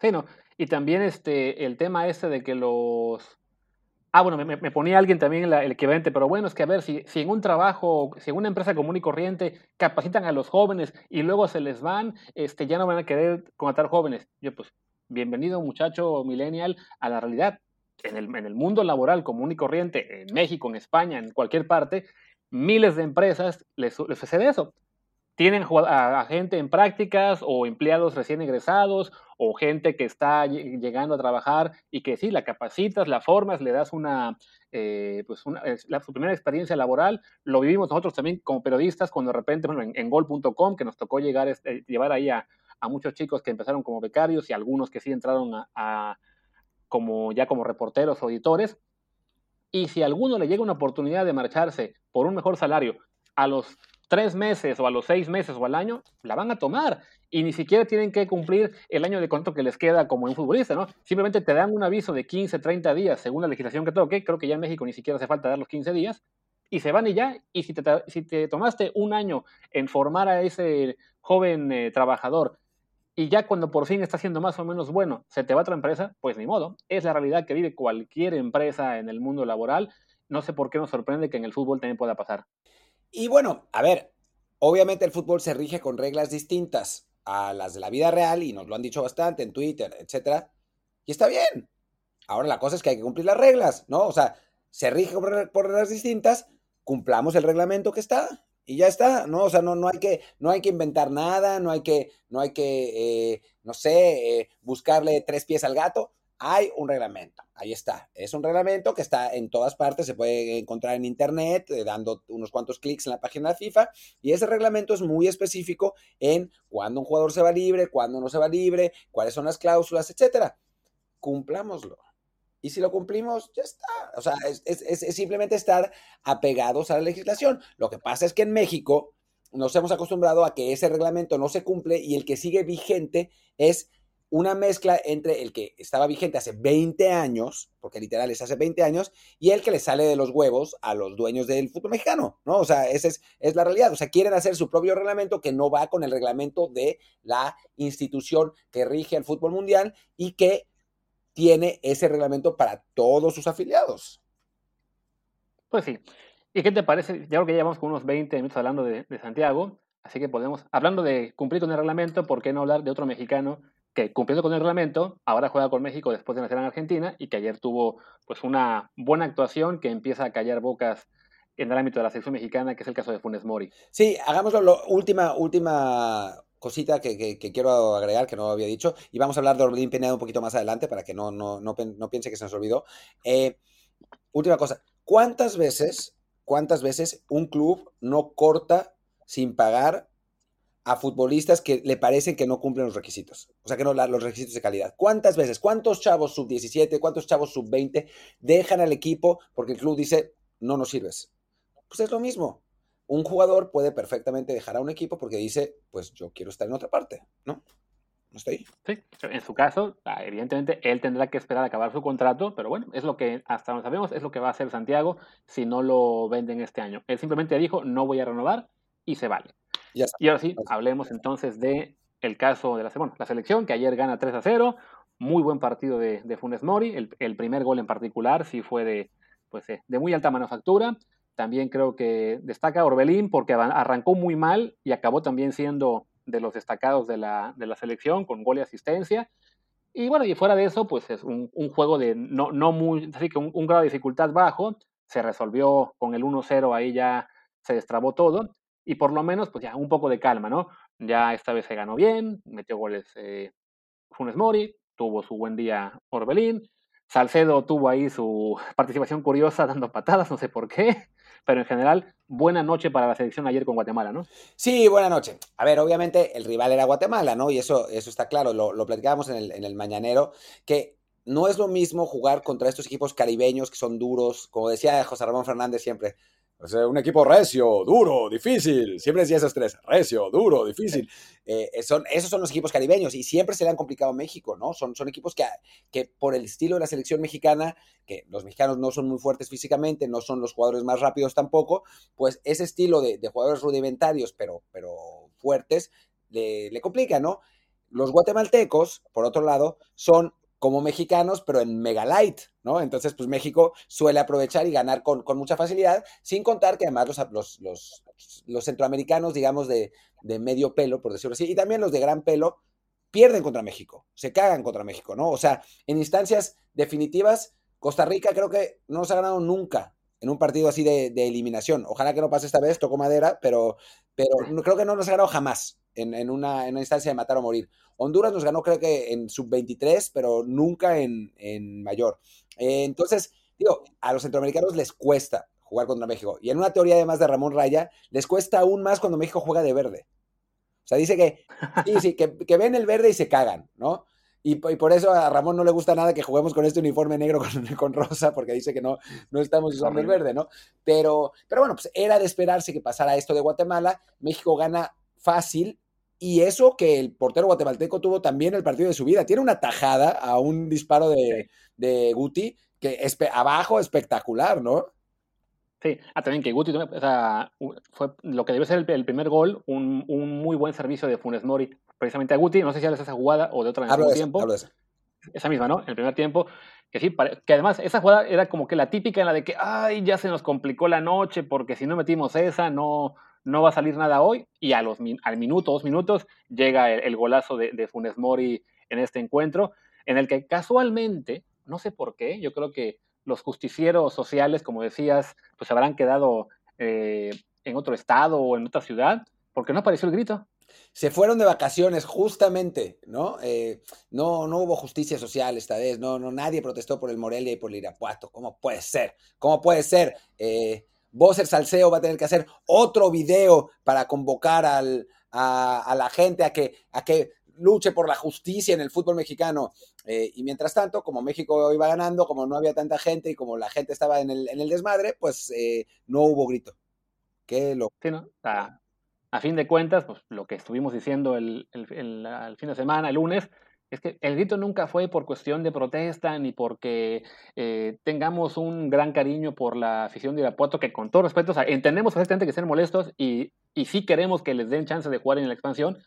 Sí, no. Y también este, el tema este de que los... Ah, bueno, me, ponía alguien también el equivalente, pero bueno, es que a ver, si, si en un trabajo, si en una empresa común y corriente capacitan a los jóvenes y luego se les van, este, ya no van a querer contratar jóvenes. Yo, pues, bienvenido muchacho millennial a la realidad. En el, en el mundo laboral común y corriente, en México, en España, en cualquier parte, miles de empresas les, les sucede eso tienen a, gente en prácticas o empleados recién egresados o gente que está llegando a trabajar y que sí, la capacitas, la formas, le das una, eh, pues una, su primera experiencia laboral. Lo vivimos nosotros también como periodistas cuando de repente, bueno, en, gol.com, que nos tocó llegar, este, llevar ahí a, muchos chicos que empezaron como becarios y algunos que sí entraron a, como ya como reporteros o editores. Y si a alguno le llega una oportunidad de marcharse por un mejor salario a los tres meses o a los seis meses o al año, la van a tomar. Y ni siquiera tienen que cumplir el año de contrato que les queda como un futbolista, ¿no? Simplemente te dan un aviso de 15, 30 días según la legislación que toque. Creo que ya en México ni siquiera hace falta dar los 15 días. Y se van y ya. Y si te, si te tomaste un año en formar a ese joven eh, trabajador y ya cuando por fin está siendo más o menos bueno, se te va a otra empresa, pues ni modo. Es la realidad que vive cualquier empresa en el mundo laboral. No sé por qué nos sorprende que en el fútbol también pueda pasar. Y bueno, a ver, obviamente el fútbol se rige con reglas distintas a las de la vida real y nos lo han dicho bastante en Twitter, etcétera. Y está bien. Ahora la cosa es que hay que cumplir las reglas, ¿no? O sea, se rige por reglas distintas, cumplamos el reglamento que está y ya está, ¿no? O sea, no, no, hay, que, no hay que inventar nada, no hay que, no hay que, eh, no sé, eh, buscarle tres pies al gato hay un reglamento. Ahí está. Es un reglamento que está en todas partes, se puede encontrar en internet, eh, dando unos cuantos clics en la página de FIFA. Y ese reglamento es muy específico en cuándo un jugador se va libre, cuándo no se va libre, cuáles son las cláusulas, etcétera. Cumplámoslo. Y si lo cumplimos, ya está. O sea, es, es simplemente estar apegados a la legislación. Lo que pasa es que en México nos hemos acostumbrado a que ese reglamento no se cumple y el que sigue vigente es una mezcla entre el que estaba vigente hace 20 años, porque literal es hace 20 años, y el que le sale de los huevos a los dueños del fútbol mexicano, ¿no? O sea, esa es, es la realidad. O sea, quieren hacer su propio reglamento que no va con el reglamento de la institución que rige el fútbol mundial y que tiene ese reglamento para todos sus afiliados. Pues sí. ¿Y qué te parece? Ya creo que llevamos con unos 20 minutos hablando de, de Santiago, así que podemos, hablando de cumplir con el reglamento, ¿por qué no hablar de otro mexicano que cumpliendo con el reglamento, ahora juega con México después de nacer en Argentina y que ayer tuvo pues una buena actuación que empieza a callar bocas en el ámbito de la selección mexicana, que es el caso de Funes Mori. Sí, hagámoslo, lo, última, última cosita que, quiero agregar, que no había dicho, y vamos a hablar de Orbelín Pineda un poquito más adelante para que no, no, no, piense que se nos olvidó. Eh, última cosa, ¿cuántas veces, cuántas veces un club no corta sin pagar a futbolistas que le parecen que no cumplen los requisitos. O sea, que no los requisitos de calidad. ¿Cuántas veces, cuántos chavos sub-17, cuántos chavos sub-20 dejan al equipo porque el club dice, no nos sirves? Pues es lo mismo. Un jugador puede perfectamente dejar a un equipo porque dice, pues yo quiero estar en otra parte, ¿no? No estoy. Sí, en su caso, ah, evidentemente él tendrá que esperar a acabar su contrato, pero bueno, es lo que hasta donde sabemos, es lo que va a hacer Santiago si no lo venden este año. Él simplemente dijo, no voy a renovar y se vale. Y ahora sí, hablemos entonces de el caso de la, bueno, la selección, que ayer gana 3 a 0. Muy buen partido de, de Funes Mori. El, primer gol en particular sí fue de, pues, de muy alta manufactura. También creo que destaca Orbelín porque arrancó muy mal y acabó también siendo de los destacados de la, de la selección con gol y asistencia. Y bueno, y fuera de eso, pues es un, un juego de no, no muy, así que un, un, grado de dificultad bajo. Se resolvió con el 1-0, ahí ya se destrabó todo y por lo menos, pues ya un poco de calma, ¿no? Ya esta vez se ganó bien, metió goles eh, Funes Mori, tuvo su buen día Orbelín, Salcedo tuvo ahí su participación curiosa dando patadas, no sé por qué, pero en general, buena noche para la selección ayer con Guatemala, ¿no? Sí, buena noche. A ver, obviamente el rival era Guatemala, ¿no? Y eso, eso está claro, lo, lo platicábamos en el, en el mañanero, que no es lo mismo jugar contra estos equipos caribeños que son duros, como decía José Ramón Fernández siempre, o sea, un equipo recio, duro, difícil. Siempre decía esos tres, recio, duro, difícil. Eh, eh, son, esos son los equipos caribeños y siempre se le han complicado a México, ¿no? Son, son equipos que, que por el estilo de la selección mexicana, que los mexicanos no son muy fuertes físicamente, no son los jugadores más rápidos tampoco, pues ese estilo de, jugadores rudimentarios, pero, pero fuertes, le, le complica, ¿no? Los guatemaltecos, por otro lado, son como mexicanos, pero en mega light, ¿no? Entonces, pues México suele aprovechar y ganar con, mucha facilidad, sin contar que además los, los, los, centroamericanos, digamos, de, de, medio pelo, por decirlo así, y también los de gran pelo, pierden contra México, se cagan contra México, ¿no? O sea, en instancias definitivas, Costa Rica creo que no se ha ganado nunca en un partido así de, eliminación. Ojalá que no pase esta vez, toco madera, pero, pero creo que no nos ha ganado jamás en, una, instancia de matar o morir. Honduras nos ganó creo que en sub-23, pero nunca en, mayor. Eh, entonces, digo, a los centroamericanos les cuesta jugar contra México. Y en una teoría además de Ramón Raya, les cuesta aún más cuando México juega de verde. O sea, dice que, sí, sí, que, que ven el verde y se cagan, ¿no? Y, por eso a Ramón no le gusta nada que juguemos con este uniforme negro con, con rosa, porque dice que no, no estamos usando el verde, ¿no? Pero, pero bueno, pues era de esperarse que pasara esto de Guatemala. México gana fácil, y eso que el portero guatemalteco tuvo también el partido de su vida. Tiene una tajada a un disparo de, de Guti que es abajo espectacular, ¿no? Sí, ah, también que Guti o sea, fue lo que debió ser el, primer gol, un, un, muy buen servicio de Funes Mori, precisamente a Guti, no sé si hablas esa jugada o de otra en el tiempo. Esa. misma, ¿no? En el primer tiempo, que sí, que además esa jugada era como que la típica en la de que, ay, ya se nos complicó la noche porque si no metimos esa, no, no va a salir nada hoy, y a los, al minuto, dos minutos, llega el, golazo de, Funes Mori en este encuentro, en el que casualmente, no sé por qué, yo creo que los justicieros sociales, como decías, pues habrán quedado eh, en otro estado o en otra ciudad, porque no apareció el grito. Se fueron de vacaciones, justamente, ¿no? Eh, no, no hubo justicia social esta vez, no, no, nadie protestó por el Morelia y por el Irapuato. ¿Cómo puede ser? ¿Cómo puede ser? Eh, el Salseo va a tener que hacer otro video para convocar a, la gente a que, a que luche por la justicia en el fútbol mexicano. Eh, y mientras tanto, como México iba ganando, como no había tanta gente y como la gente estaba en el, en el desmadre, pues eh, no hubo grito. Qué lo... Sí, a fin de cuentas, pues lo que estuvimos diciendo el, el fin de semana, el lunes, es que el grito nunca fue por cuestión de protesta ni porque eh, tengamos un gran cariño por la afición de Irapuato, que con todo respeto, o sea, entendemos perfectamente que sean molestos y, y sí queremos que les den chance de jugar en la expansión,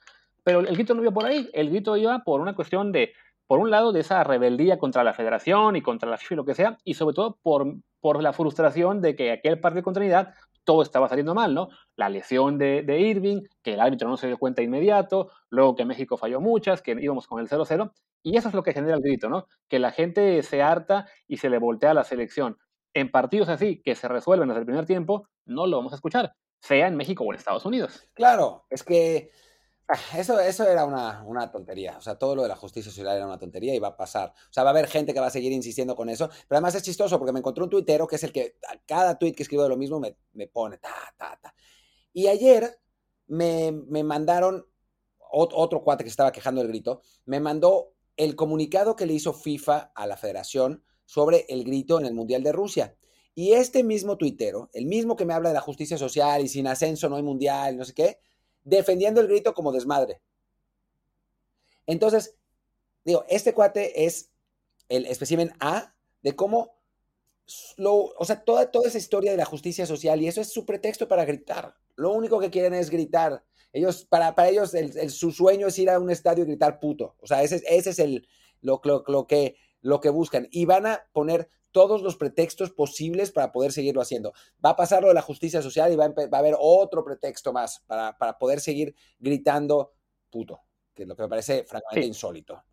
pero el grito no iba por ahí, el grito iba por una cuestión de, por un lado, de esa rebeldía contra la federación y contra la FIFA y lo que sea, y sobre todo por, por la frustración de que aquel partido de continuidad todo estaba saliendo mal, ¿no? La lesión de, Irving, que el árbitro no se dio cuenta inmediato, luego que México falló muchas, que íbamos con el 0-0, y eso es lo que genera el grito, ¿no? Que la gente se harta y se le voltea a la selección. En partidos así, que se resuelven desde el primer tiempo, no lo vamos a escuchar, sea en México o en Estados Unidos. Claro, es que eso, eso era una, una, tontería. O sea, todo lo de la justicia social era una tontería y va a pasar. O sea, va a haber gente que va a seguir insistiendo con eso. Pero además es chistoso porque me encontré un tuitero que es el que a cada tuit que escribo de lo mismo me, me pone ta, ta, ta. Y ayer me, me mandaron otro cuate que estaba quejando del grito, me mandó el comunicado que le hizo FIFA a la federación sobre el grito en el Mundial de Rusia. Y este mismo tuitero, el mismo que me habla de la justicia social y sin ascenso no hay mundial, no sé qué, defendiendo el grito como desmadre. Entonces, digo, este cuate es el espécimen A de cómo, lo, o sea, toda, toda esa historia de la justicia social y eso es su pretexto para gritar. Lo único que quieren es gritar. Ellos, para, para ellos, el, su sueño es ir a un estadio y gritar puto. O sea, ese, ese es el, lo, lo, que, lo que buscan. Y van a poner todos los pretextos posibles para poder seguirlo haciendo. Va a pasar lo de la justicia social y va a, va a haber otro pretexto más para, para, poder seguir gritando puto, que es lo que me parece francamente insólito.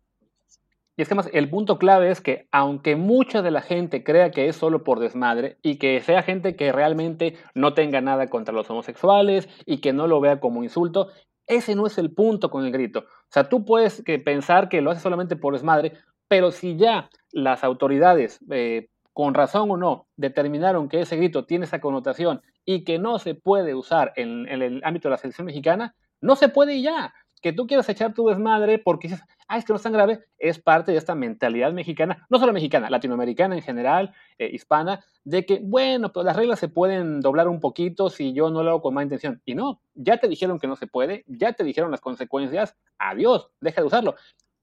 Y es que más, el punto clave es que aunque mucha de la gente crea que es solo por desmadre y que sea gente que realmente no tenga nada contra los homosexuales y que no lo vea como insulto, ese no es el punto con el grito. O sea, tú puedes que pensar que lo hace solamente por desmadre, pero si ya las autoridades, eh, con razón o no, determinaron que ese grito tiene esa connotación y que no se puede usar en, el ámbito de la selección mexicana, no se puede ya que tú quieras echar tu desmadre porque dices, ah, es que no es tan grave, es parte de esta mentalidad mexicana, no solo mexicana, latinoamericana en general, eh, hispana, de que, bueno, pues las reglas se pueden doblar un poquito si yo no lo hago con mala intención. Y no, ya te dijeron que no se puede, ya te dijeron las consecuencias, adiós, deja de usarlo.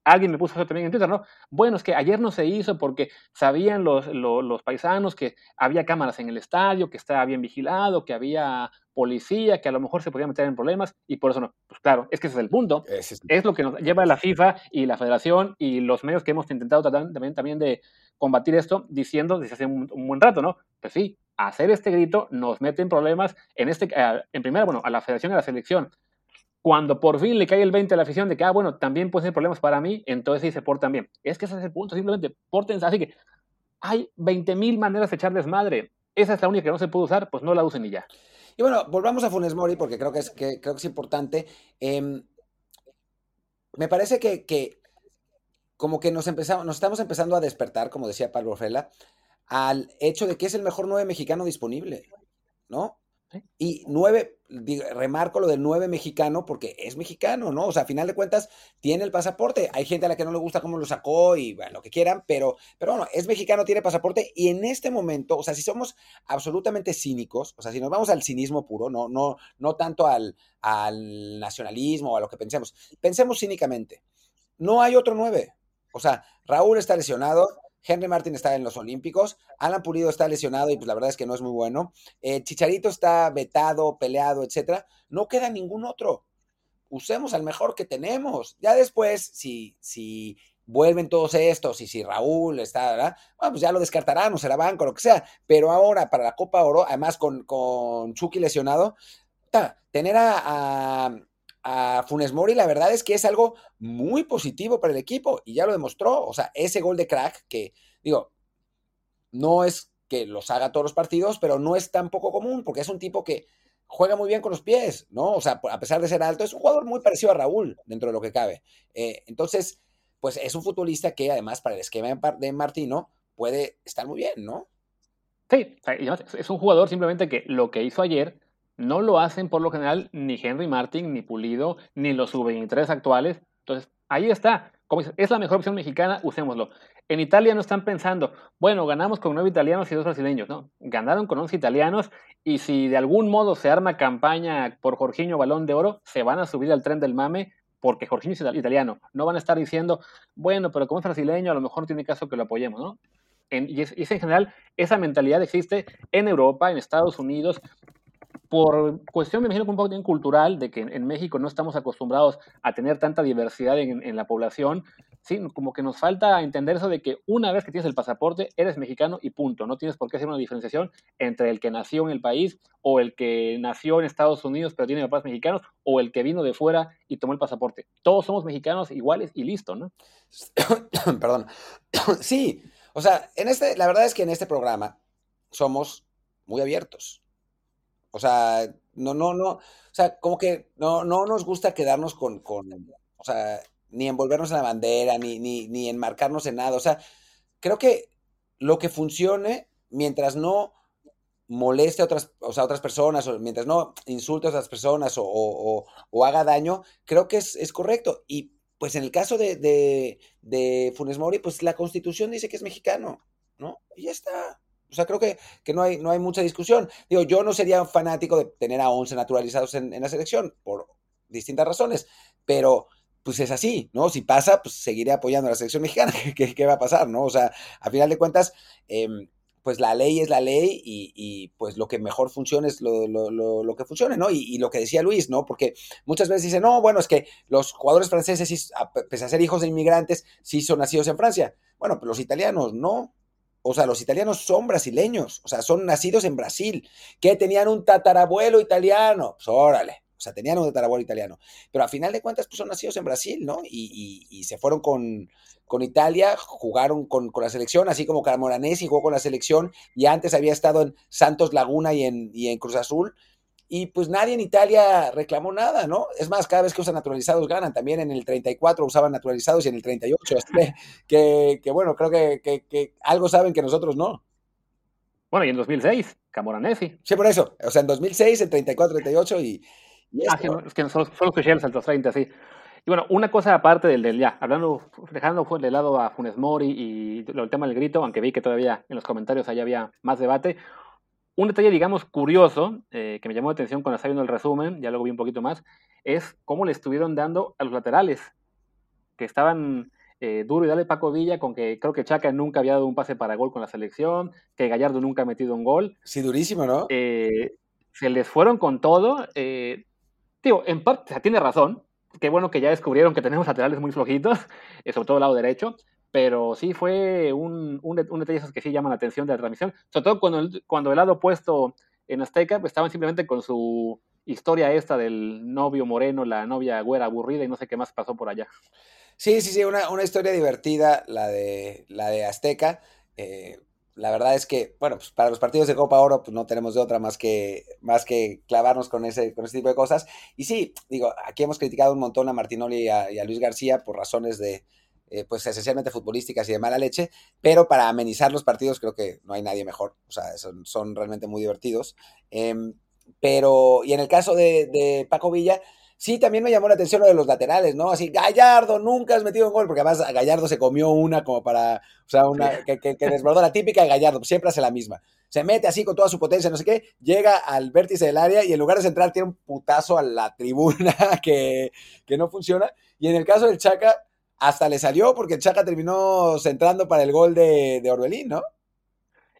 Alguien me puso eso también en Twitter, ¿no? Bueno, es que ayer no se hizo porque sabían los, los, paisanos que había cámaras en el estadio, que estaba bien vigilado, que había policía, que a lo mejor se podía meter en problemas y por eso no. Pues claro, es que ese es el punto. Es, lo que nos lleva la FIFA y la federación y los medios que hemos intentado tratar también, también de combatir esto diciendo desde hace un, buen rato, ¿no? Pues sí, hacer este grito nos mete en problemas en este, en primera, bueno, a la federación y a la selección cuando por fin le cae el 20 a la afición de que, ah, bueno, también puede ser problemas para mí, entonces sí se portan bien. Es que ese es el punto, simplemente porten, así que hay 20.000 maneras de echar desmadre. Esa es la única que no se puede usar, pues no la usen y ya. Y bueno, volvamos a Funes Mori porque creo que es, creo que es importante. Em, me parece que, que, como que nos, empezamos, nos estamos empezando a despertar, como decía Pablo Fela, al hecho de que es el mejor nueve mexicano disponible, ¿no? Y nueve, remarco lo del nueve mexicano porque es mexicano, ¿no? O sea, a final de cuentas tiene el pasaporte. Hay gente a la que no le gusta cómo lo sacó y bueno, lo que quieran, pero, pero bueno, es mexicano, tiene pasaporte y en este momento, o sea, si somos absolutamente cínicos, o sea, si nos vamos al cinismo puro, no, no, no tanto al, al nacionalismo o a lo que pensemos, pensemos cínicamente. No hay otro nueve. O sea, Raúl está lesionado, Henry Martin está en los Olímpicos, Alan Pulido está lesionado y pues la verdad es que no es muy bueno. Eh, Chicharito está vetado, peleado, etcétera. No queda ningún otro. Usemos al mejor que tenemos. Ya después, si, si vuelven todos estos y si Raúl está, ¿verdad? Bueno, pues ya lo descartarán o será banco, lo que sea. Pero ahora, para la Copa Oro, además con, con Chucky lesionado, tener a a Funes Mori, la verdad es que es algo muy positivo para el equipo y ya lo demostró. O sea, ese gol de crack que, digo, no es que los haga todos los partidos, pero no es tan poco común porque es un tipo que juega muy bien con los pies, ¿no? O sea, a pesar de ser alto, es un jugador muy parecido a Raúl dentro de lo que cabe. Eh, entonces, pues es un futbolista que además para el esquema de Martino puede estar muy bien, ¿no? Sí, es un jugador simplemente que lo que hizo ayer no lo hacen por lo general ni Henry Martin, ni Pulido, ni los sub-23 actuales. Entonces, ahí está. Es la mejor opción mexicana, usémoslo. En Italia no están pensando, bueno, ganamos con nueve italianos y dos brasileños. No, ganaron con once italianos y si de algún modo se arma campaña por Jorginho Balón de Oro, se van a subir al tren del mame porque Jorginho es italiano. No van a estar diciendo, bueno, pero como es brasileño, a lo mejor tiene caso que lo apoyemos, ¿no? y, es, en general, esa mentalidad existe en Europa, en Estados Unidos, por cuestión, me imagino, un poco cultural, de que en, México no estamos acostumbrados a tener tanta diversidad en, la población, sí, como que nos falta entender eso de que una vez que tienes el pasaporte, eres mexicano y punto. No tienes por qué hacer una diferenciación entre el que nació en el país o el que nació en Estados Unidos pero tiene papás mexicanos o el que vino de fuera y tomó el pasaporte. Todos somos mexicanos iguales y listo, ¿no? Perdón. sí, o sea, en este, la verdad es que en este programa somos muy abiertos. O sea, no, no, no, o sea, como que no, no nos gusta quedarnos con, con, o sea, ni envolvernos en la bandera, ni, ni, ni enmarcarnos en nada. O sea, creo que lo que funcione, mientras no moleste a otras, o sea, otras personas, o mientras no insulte a otras personas o haga daño, creo que es, es, correcto. Y pues en el caso de, de, de, Funes Mori, pues la constitución dice que es mexicano, ¿no? Y ya está. O sea, creo que, que no, hay, no hay mucha discusión. Digo, yo no sería fanático de tener a 11 naturalizados en, en la selección, por distintas razones, pero pues es así, ¿no? Si pasa, pues seguiré apoyando a la selección mexicana. ¿Qué, qué va a pasar, no? O sea, a final de cuentas, eh, pues la ley es la ley y, y pues lo que mejor funcione es lo, lo, lo, que funcione, ¿no? Y, y, lo que decía Luis, ¿no? Porque muchas veces dicen, no, bueno, es que los jugadores franceses, pese a ser hijos de inmigrantes, sí son nacidos en Francia. Bueno, pero los italianos no. O sea, los italianos son brasileños, o sea, son nacidos en Brasil, que tenían un tatarabuelo italiano. Pues órale, o sea, tenían un tatarabuelo italiano. Pero a final de cuentas, pues son nacidos en Brasil, ¿no? Y, y, y se fueron con, con Italia, jugaron con, con, la selección, así como Camoranesi jugó con la selección y antes había estado en Santos Laguna y en, y en Cruz Azul. Y pues nadie en Italia reclamó nada, ¿no? Es más, cada vez que usan naturalizados ganan. También en el 34 usaban naturalizados y en el 38. Así que, que, bueno, creo que, que, que, algo saben que nosotros no. Bueno, y en 2006, Camoranesi. Sí, por eso. O sea, en 2006, en 34, 38 y... y ah, esto, es que solo, solo escuché el salto 30, sí. Y bueno, una cosa aparte del, del ya, hablando, dejando de lado a Funes Mori y el tema del grito, aunque vi que todavía en los comentarios allá había más debate, un detalle, digamos, curioso, eh, que me llamó la atención cuando estaba viendo el resumen, ya luego vi un poquito más, es cómo le estuvieron dando a los laterales, que estaban eh, duro y dale Paco Villa, con que creo que Chaca nunca había dado un pase para gol con la selección, que Gallardo nunca ha metido un gol. Sí, durísimo, ¿no? Eh, se les fueron con todo. Eh, digo, en parte, o sea, tiene razón, qué bueno que ya descubrieron que tenemos laterales muy flojitos, sobre todo el lado derecho, pero sí fue un, un, detalle que sí llaman la atención de la transmisión, sobre todo cuando el, cuando el lado opuesto en Azteca pues, estaban simplemente con su historia esta del novio moreno, la novia güera aburrida y no sé qué más pasó por allá. Sí, sí, sí, una, una historia divertida la de, la de Azteca. Eh, la verdad es que, bueno, pues para los partidos de Copa Oro, pues no tenemos de otra más que, más que clavarnos con ese, con ese tipo de cosas. Y sí, digo, aquí hemos criticado un montón a Martinoli y a Luis García por razones de, eh, pues esencialmente futbolísticas y de mala leche, pero para amenizar los partidos creo que no hay nadie mejor. O sea, son, son realmente muy divertidos. Eh, pero, y en el caso de, de Paco Villa, Sí, también me llamó la atención lo de los laterales, ¿no? Así, Gallardo, nunca has metido un gol, porque además Gallardo se comió una como para, o sea, una que, que, que desbordó la típica de Gallardo, siempre hace la misma. Se mete así con toda su potencia, no sé qué, llega al vértice del área y en lugar de centrar tiene un putazo a la tribuna que, que no funciona. Y en el caso del Chaca, hasta le salió porque Chaca terminó centrando para el gol de, Orbelín, ¿no?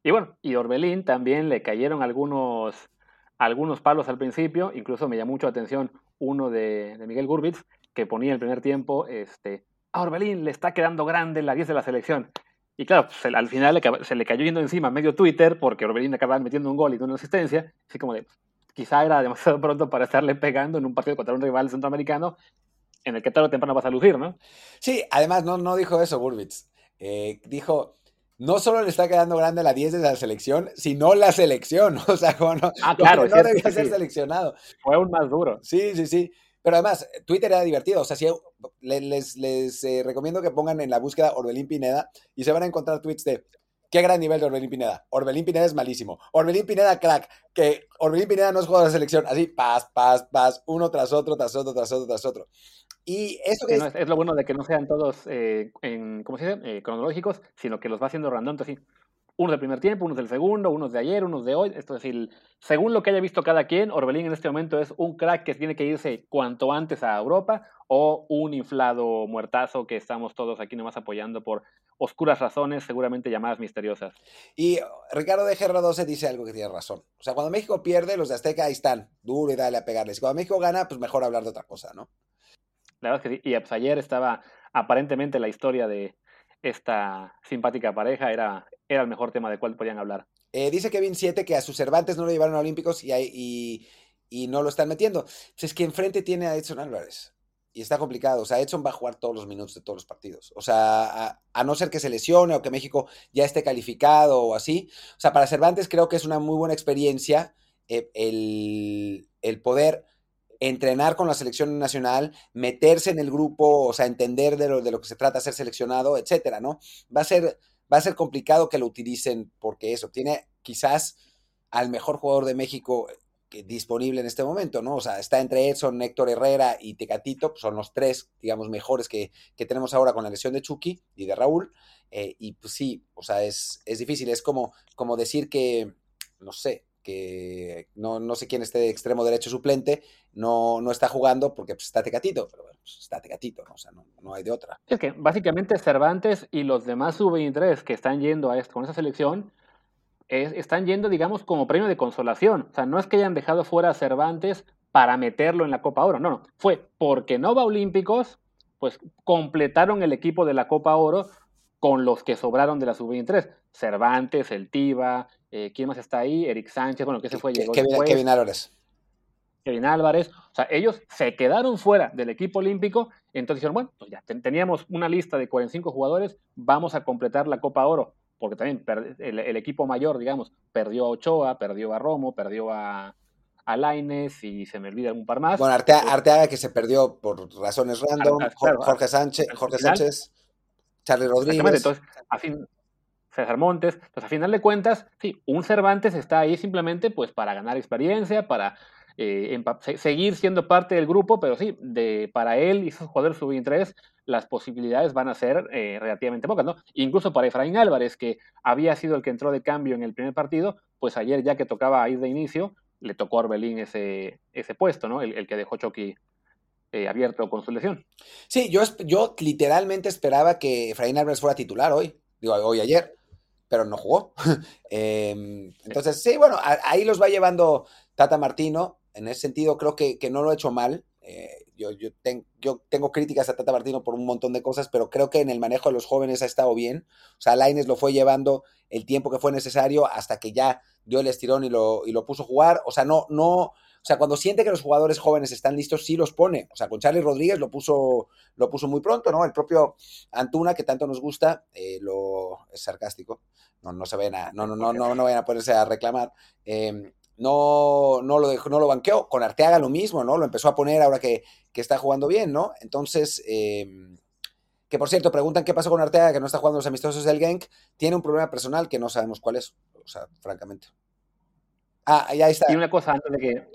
Y bueno, y Orbelín también le cayeron algunos, algunos palos al principio, incluso me llamó mucho la atención uno de, Miguel Gurbitz, que ponía el primer tiempo, este, a Orbelín le está quedando grande la 10 de la selección. Y claro, se, al final se le cayó yendo encima medio Twitter porque Orbelín acababa metiendo un gol y una asistencia, así como de, quizá era demasiado pronto para estarle pegando en un partido contra un rival centroamericano en el que tarde o temprano vas a lucir, ¿no? Sí, además no, no dijo eso Gurbitz. Eh, dijo, no solo le está quedando grande la 10 de la selección, sino la selección. O sea, como no, ah, claro, no debía ser seleccionado. Fue aún más duro. Sí, sí, sí. Pero además, Twitter era divertido. O sea, si, les, les, les eh, recomiendo que pongan en la búsqueda Orbelín Pineda y se van a encontrar tweets de qué gran nivel de Orbelín Pineda. Orbelín Pineda es malísimo. Orbelín Pineda, crack. Que Orbelín Pineda no es jugador de selección. Así, paz, paz, paz, uno tras otro, tras otro, tras otro, tras otro. Y eso que sí, es... No, es, lo bueno de que no sean todos, eh, en, ¿cómo se dice? Eh, cronológicos, sino que los va haciendo random, así. Unos del primer tiempo, unos del segundo, unos de ayer, unos de hoy. Esto es decir, según lo que haya visto cada quien, Orbelín en este momento es un crack que tiene que irse cuanto antes a Europa o un inflado muertazo que estamos todos aquí nomás apoyando por oscuras razones, seguramente llamadas misteriosas. Y Ricardo de Gerra 12 dice algo que tiene razón. O sea, cuando México pierde, los de Azteca ahí están, duro y dale a pegarles. Cuando México gana, pues mejor hablar de otra cosa, ¿no? La verdad es que sí. Y pues ayer estaba aparentemente la historia de esta simpática pareja, era, era el mejor tema de cual podían hablar. Eh, dice Kevin 7 que a sus Cervantes no lo llevaron a Olímpicos y, y, no lo están metiendo. Pues es que enfrente tiene a Edson Álvarez y está complicado. O sea, Edson va a jugar todos los minutos de todos los partidos. O sea, a, a, no ser que se lesione o que México ya esté calificado o así. O sea, para Cervantes creo que es una muy buena experiencia eh, el, el poder entrenar con la selección nacional, meterse en el grupo, o sea, entender de lo, de lo que se trata ser seleccionado, etcétera, ¿no? Va a ser, va a ser complicado que lo utilicen porque eso, tiene quizás al mejor jugador de México eh, disponible en este momento, ¿no? O sea, está entre Edson, Héctor Herrera y Tecatito, pues, son los tres, digamos, mejores que, que, tenemos ahora con la lesión de Chucky y de Raúl. Eh, y pues sí, o sea, es, es difícil, es como, como decir que, no sé, que no, no, sé quién esté de extremo derecho suplente, no, no está jugando porque pues, está Tecatito, pero bueno, pues, está Tecatito, ¿no? o sea, no, no, hay de otra. Es que básicamente Cervantes y los demás sub-23 que están yendo a esto, con esa selección, es, están yendo, digamos, como premio de consolación. O sea, no es que hayan dejado fuera a Cervantes para meterlo en la Copa Oro, no, no, fue porque no va Olímpicos, pues completaron el equipo de la Copa Oro con los que sobraron de la sub-23. Cervantes, El Tiva, eh, ¿Quién más está ahí? Eric Sánchez, bueno, que se fue. Llegó Kevin, Kevin Álvarez. Kevin Álvarez. O sea, ellos se quedaron fuera del equipo olímpico. Entonces dijeron, bueno, pues ya teníamos una lista de 45 jugadores, vamos a completar la Copa Oro. Porque también el, el equipo mayor, digamos, perdió a Ochoa, perdió a Romo, perdió a, a Laines y se me olvida un par más. Bueno, Arteaga, Arteaga que se perdió por razones random, Jorge Sánchez, Jorge Sánchez, Charlie Rodríguez. Entonces, a fin, César Montes. Pues a final de cuentas, sí, un Cervantes está ahí simplemente pues para ganar experiencia, para eh, seguir siendo parte del grupo, pero sí, de, para él y sus jugadores sub-23 las posibilidades van a ser eh, relativamente pocas, ¿no? Incluso para Efraín Álvarez, que había sido el que entró de cambio en el primer partido, pues ayer ya que tocaba ir de inicio, le tocó a Orbelín ese, ese puesto, ¿no? El, que dejó Chucky eh, abierto con su lesión. Sí, yo, yo literalmente esperaba que Efraín Álvarez fuera titular hoy, digo, hoy ayer pero no jugó. Em, entonces, sí, bueno, ahí los va llevando Tata Martino. En ese sentido, creo que, que no lo ha hecho mal. Eh, yo, yo, yo, tengo críticas a Tata Martino por un montón de cosas, pero creo que en el manejo de los jóvenes ha estado bien. O sea, Laines lo fue llevando el tiempo que fue necesario hasta que ya dio el estirón y lo, y lo puso a jugar. O sea, no, no, o sea, cuando siente que los jugadores jóvenes están listos, sí los pone. O sea, con Charlie Rodríguez lo puso, lo puso muy pronto, ¿no? El propio Antuna, que tanto nos gusta, eh, lo es sarcástico. No, no se vayan a, no, no, no, no, no vayan a ponerse a reclamar. Em, no, no lo dejó, no lo banqueó. Con Arteaga lo mismo, ¿no? Lo empezó a poner ahora que, que está jugando bien, ¿no? Entonces, eh, que por cierto, preguntan qué pasó con Arteaga, que no está jugando los amistosos del Genk. Tiene un problema personal que no sabemos cuál es, o sea, francamente. Ah, ahí está. Y una cosa antes de que.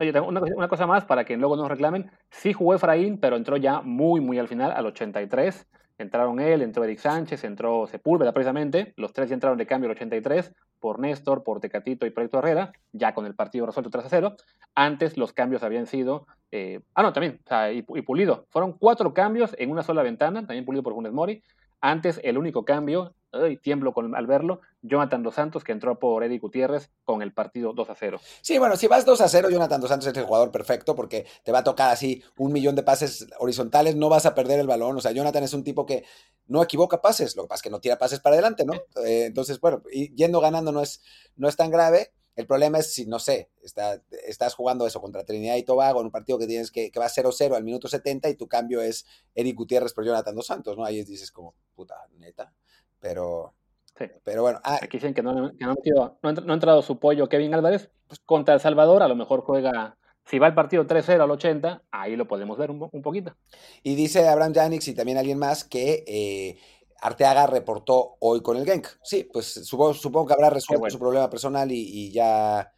Oye, una, una, cosa más para que luego nos reclamen. Sí jugó Efraín, pero entró ya muy, muy al final, al 83. Entraron él, entró Eric Sánchez, entró Sepúlveda precisamente. Los tres ya entraron de cambio al 83 por Néstor, por Tecatito y Proyecto Herrera, ya con el partido resuelto 3 a 0. Antes los cambios habían sido. Eh, ah, no, también. O sea, y, y, Pulido. Fueron cuatro cambios en una sola ventana, también Pulido por Funes Mori. Antes, el único cambio, y tiemblo con, al verlo, Jonathan Dos Santos, que entró por Eddie Gutiérrez con el partido 2 a 0. Sí, bueno, si vas 2 a 0, Jonathan Dos Santos es el jugador perfecto porque te va a tocar así un millón de pases horizontales, no vas a perder el balón. O sea, Jonathan es un tipo que no equivoca pases, lo que pasa es que no tira pases para adelante, ¿no? Eh, entonces, bueno, y yendo ganando no es, no es tan grave. El problema es si, no sé, está, estás jugando eso contra Trinidad y Tobago en un partido que tienes que, que va 0-0 al minuto 70 y tu cambio es Eric Gutiérrez por Jonathan Dos Santos, ¿no? Ahí dices como, puta, neta. Pero, sí. pero bueno. Ah, Aquí dicen que no, que no, no, ha entrado su pollo Kevin Álvarez. Pues contra El Salvador a lo mejor juega si va el partido 3-0 al 80, ahí lo podemos ver un, un, poquito. Y dice Abraham Janix y también alguien más que eh, Arteaga reportó hoy con el Genk. Sí, pues supongo, supongo que habrá resuelto bueno. su problema personal y, y, ya,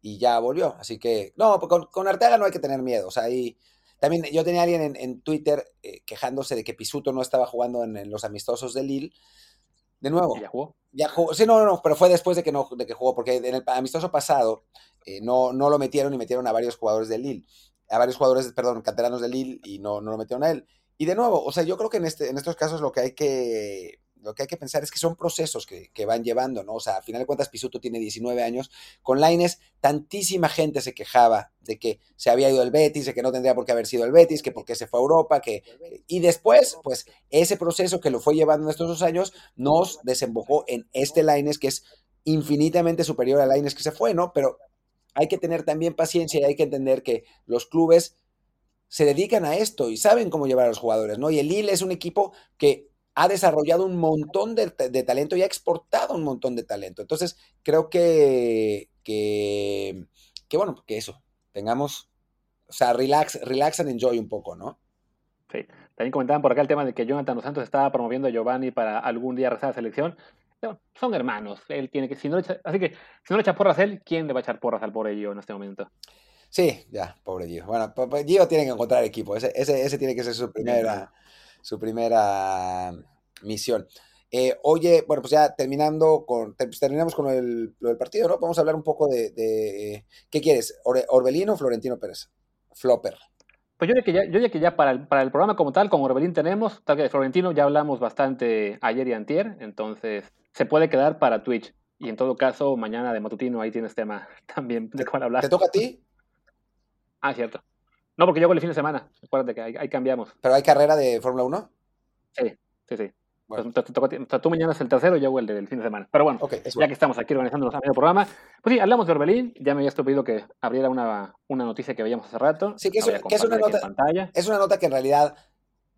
y ya volvió. Así que, no, pues con, con, Arteaga no hay que tener miedo. O sea, ahí también yo tenía a alguien en, en Twitter eh, quejándose de que Pisuto no estaba jugando en, en, los amistosos de Lille. De nuevo. ¿Ya jugó? Ya jugó. Sí, no, no, no, pero fue después de que, no, de que jugó, porque en el amistoso pasado eh, no, no lo metieron y metieron a varios jugadores de Lille. A varios jugadores, perdón, canteranos de Lille y no, no lo metieron a él. Y de nuevo, o sea, yo creo que en, este, en estos casos lo que hay que lo que hay que pensar es que son procesos que, que, van llevando, ¿no? O sea, al final de cuentas, Pisuto tiene 19 años. Con Laines, tantísima gente se quejaba de que se había ido el Betis, de que no tendría por qué haber sido el Betis, que porque se fue a Europa, que... Y después, pues, ese proceso que lo fue llevando en estos dos años nos desembocó en este Laines que es infinitamente superior a Laines que se fue, ¿no? Pero hay que tener también paciencia y hay que entender que los clubes se dedican a esto y saben cómo llevar a los jugadores, ¿no? Y el Lille es un equipo que ha desarrollado un montón de, talento y ha exportado un montón de talento. Entonces, creo que, que, bueno, que eso, tengamos, o sea, relax, relax and enjoy un poco, ¿no? Sí, también comentaban por acá el tema de que Jonathan Dos Santos estaba promoviendo a Giovanni para algún día rezar la selección. son hermanos, él tiene que, si no así que si no le echa porras a él, ¿quién le va a echar porras al pobre Gio en este momento? Sí, ya, pobre Gio. Bueno, Gio tiene que encontrar equipo, ese, ese, ese tiene que ser su primera, su primera misión. Eh, oye, bueno, pues ya terminando con, pues terminamos con el, lo del partido, ¿no? Vamos a hablar un poco de, ¿qué quieres? ¿Orbelino o Florentino Pérez? Flopper. Pues yo diría que ya, yo diría que ya para, el, para el programa como tal, con Orbelín tenemos, tal que de Florentino ya hablamos bastante ayer y antier, entonces se puede quedar para Twitch. Y en todo caso, mañana de matutino ahí tienes tema también de cuál hablar. ¿Te toca a ti? Ah, cierto. No, porque yo hago el fin de semana. Acuérdate que ahí, cambiamos. ¿Pero hay carrera de Fórmula 1? Sí, sí, sí. tú mañana es el tercero y yo hago el del fin de semana. Pero bueno, ya que estamos aquí organizando el programa, pues sí, hablamos de Orbelín. Ya me había pedido que abriera una, una, noticia que veíamos hace rato. Sí, que, es, una nota. Es una nota que en realidad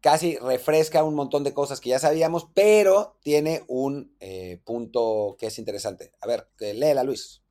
casi refresca un montón de cosas que ya sabíamos, pero tiene un eh, punto que es interesante. A ver, léela, Luis.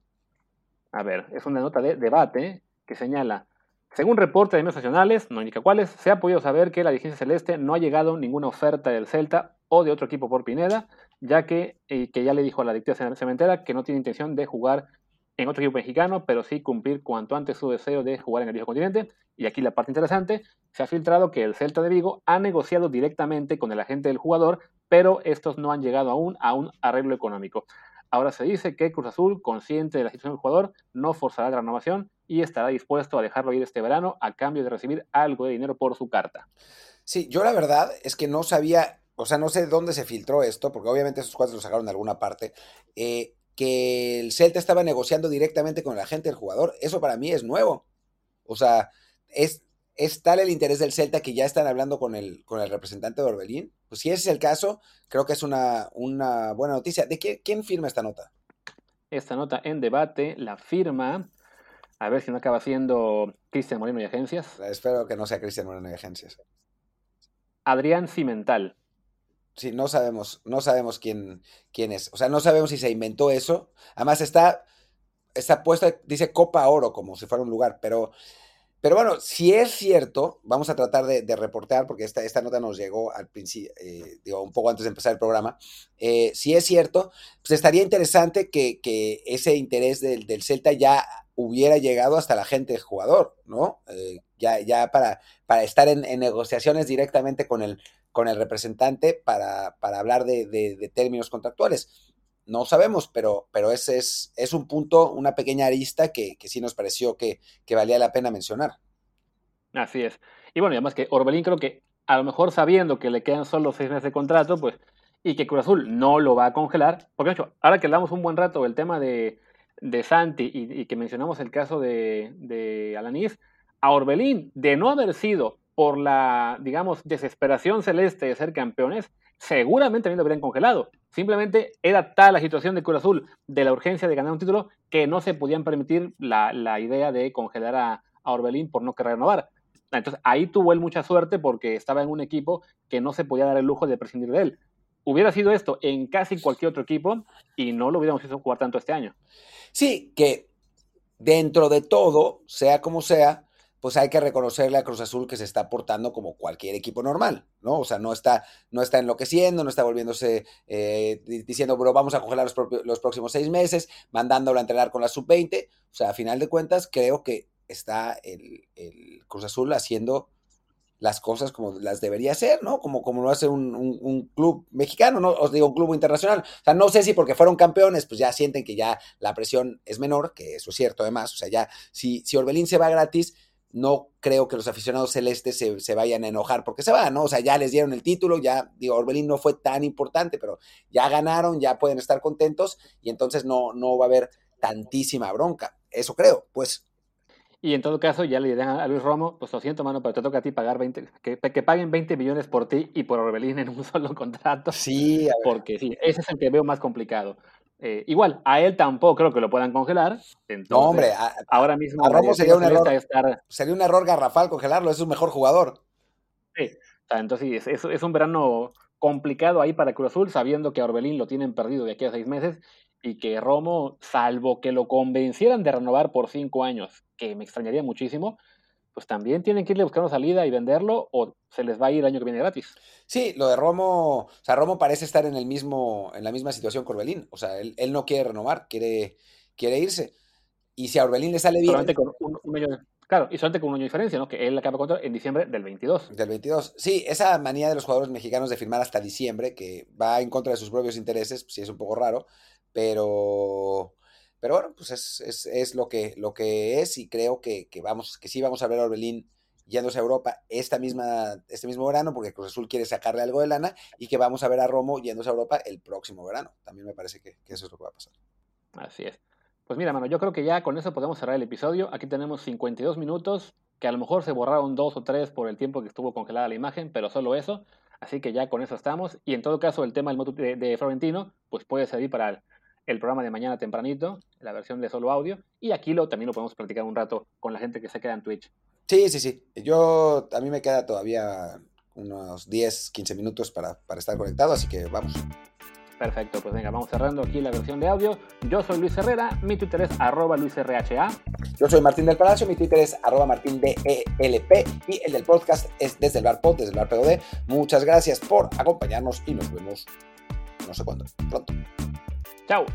A ver, es una nota de debate que señala según reportes de medios nacionales, no indica cuáles, se ha podido saber que la dirigencia celeste no ha llegado ninguna oferta del Celta o de otro equipo por Pineda, ya que, eh, que ya le dijo a la directiva cementera que no tiene intención de jugar en otro equipo mexicano, pero sí cumplir cuanto antes su deseo de jugar en el viejo continente. Y aquí la parte interesante, se ha filtrado que el Celta de Vigo ha negociado directamente con el agente del jugador, pero estos no han llegado aún a un arreglo económico. Ahora se dice que Cruz Azul, consciente de la situación del jugador, no forzará la renovación y estará dispuesto a dejarlo ir este verano a cambio de recibir algo de dinero por su carta. Sí, yo la verdad es que no sabía, o sea, no sé dónde se filtró esto, porque obviamente esos cuatro lo sacaron de alguna parte, eh, que el Celta estaba negociando directamente con el agente del jugador. Eso para mí es nuevo. O sea, es, es tal el interés del Celta que ya están hablando con el, con el representante de Orbelín. Pues si ese es el caso, creo que es una, una buena noticia. ¿De qué, quién firma esta nota? Esta nota en debate la firma a ver si no acaba siendo Cristian Moreno y Agencias. Espero que no sea Cristian Moreno y Agencias. Adrián Cimental. Sí, no sabemos, no sabemos quién, quién es. O sea, no sabemos si se inventó eso. Además está, está puesta, dice Copa Oro, como si fuera un lugar, pero, pero bueno, si es cierto, vamos a tratar de, reportar, porque esta, esta nota nos llegó al principio, eh, digo, un poco antes de empezar el programa. Eh, si es cierto, pues estaría interesante que, ese interés del, del Celta ya hubiera llegado hasta la gente jugador, ¿no? Eh, ya, para, estar en, negociaciones directamente con el, representante para, hablar de, términos contractuales. No sabemos, pero, ese es, un punto, una pequeña arista que, sí nos pareció que, valía la pena mencionar. Así es. Y bueno, además que Orbelín creo que a lo mejor sabiendo que le quedan solo seis meses de contrato, pues, y que Cruz Azul no lo va a congelar, porque ahora que hablamos un buen rato del tema de, de Santi y, que mencionamos el caso de, de Alanis, a Orbelín, de no haber sido por la, digamos, desesperación celeste de ser campeones, seguramente también lo habrían congelado. Simplemente era tal la situación de Cruz Azul, de la urgencia de ganar un título, que no se podían permitir la, idea de congelar a, a, Orbelín por no querer renovar. Entonces ahí tuvo él mucha suerte porque estaba en un equipo que no se podía dar el lujo de prescindir de él. Hubiera sido esto en casi cualquier otro equipo y no lo hubiéramos hecho jugar tanto este año. Sí, que dentro de todo, sea como sea, pues hay que reconocerle a Cruz Azul que se está portando como cualquier equipo normal, ¿no? O sea, no está, no está enloqueciendo, no está volviéndose eh, diciendo, bro, vamos a congelar los, próximos seis meses, mandándolo a entrenar con la sub-20. O sea, a final de cuentas, creo que está el Cruz Azul haciendo las cosas como las debería ser, ¿no? Como, como lo hace un, club mexicano, ¿no? Os digo, un club internacional. O sea, no sé si porque fueron campeones, pues ya sienten que ya la presión es menor, que eso es cierto además. O sea, ya, si, si Orbelín se va gratis, no creo que los aficionados celestes se, vayan a enojar porque se va, ¿no? O sea, ya les dieron el título, ya, digo, Orbelín no fue tan importante, pero ya ganaron, ya pueden estar contentos y entonces no, no va a haber tantísima bronca. Eso creo, pues. Y en todo caso, ya le dirán a Luis Romo, pues lo siento, mano, pero te toca a ti pagar 20, que, que paguen 20 millones por ti y por Orbelín en un solo contrato. Sí, porque sí, ese es el que veo más complicado. Eh, igual, a él tampoco creo que lo puedan congelar. no, hombre, ahora mismo a Romo sería un error. Sería un error garrafal congelarlo, es un mejor jugador. Sí, entonces sí, es, es, un verano complicado ahí para Cruz Azul, sabiendo que a Orbelín lo tienen perdido de aquí a seis meses y que Romo, salvo que lo convencieran de renovar por cinco años, que me extrañaría muchísimo, pues también tienen que irle buscando salida y venderlo o se les va a ir el año que viene gratis. Sí, lo de Romo, o sea, Romo parece estar en el mismo, en la misma situación que Orbelín. O sea, él, no quiere renovar, quiere, quiere irse. Y si a Orbelín le sale bien. Solamente con un, claro, y solamente con un año de diferencia, ¿no? Que él acaba contra en diciembre del 22. Del 22. Sí, esa manía de los jugadores mexicanos de firmar hasta diciembre, que va en contra de sus propios intereses, sí es un poco raro, pero pero bueno, pues es, es, lo, que, lo que es y creo que, vamos, que sí vamos a ver a Orbelín yéndose a Europa esta misma, este mismo verano, porque Cruz Azul quiere sacarle algo de lana, y que vamos a ver a Romo yéndose a Europa el próximo verano. También me parece que, eso es lo que va a pasar. Así es. Pues mira, mano, yo creo que ya con eso podemos cerrar el episodio. Aquí tenemos 52 minutos, que a lo mejor se borraron dos o tres por el tiempo que estuvo congelada la imagen, pero solo eso. Así que ya con eso estamos. Y en todo caso, el tema del de, de Florentino, pues puede servir para el programa de mañana tempranito, la versión de solo audio, y aquí lo, también lo podemos platicar un rato con la gente que se queda en Twitch. Sí, sí, sí. Yo, a mí me queda todavía unos 10, 15 minutos para, estar conectado, así que vamos. Perfecto, pues venga, vamos cerrando aquí la versión de audio. Yo soy Luis Herrera, mi Twitter es arroba LuisRHA. Yo soy Martín del Palacio, mi Twitter es arroba martindelp y el del podcast es desde el bar pod, desde el bar POD. Muchas gracias por acompañarnos y nos vemos no sé cuándo, pronto. Chao.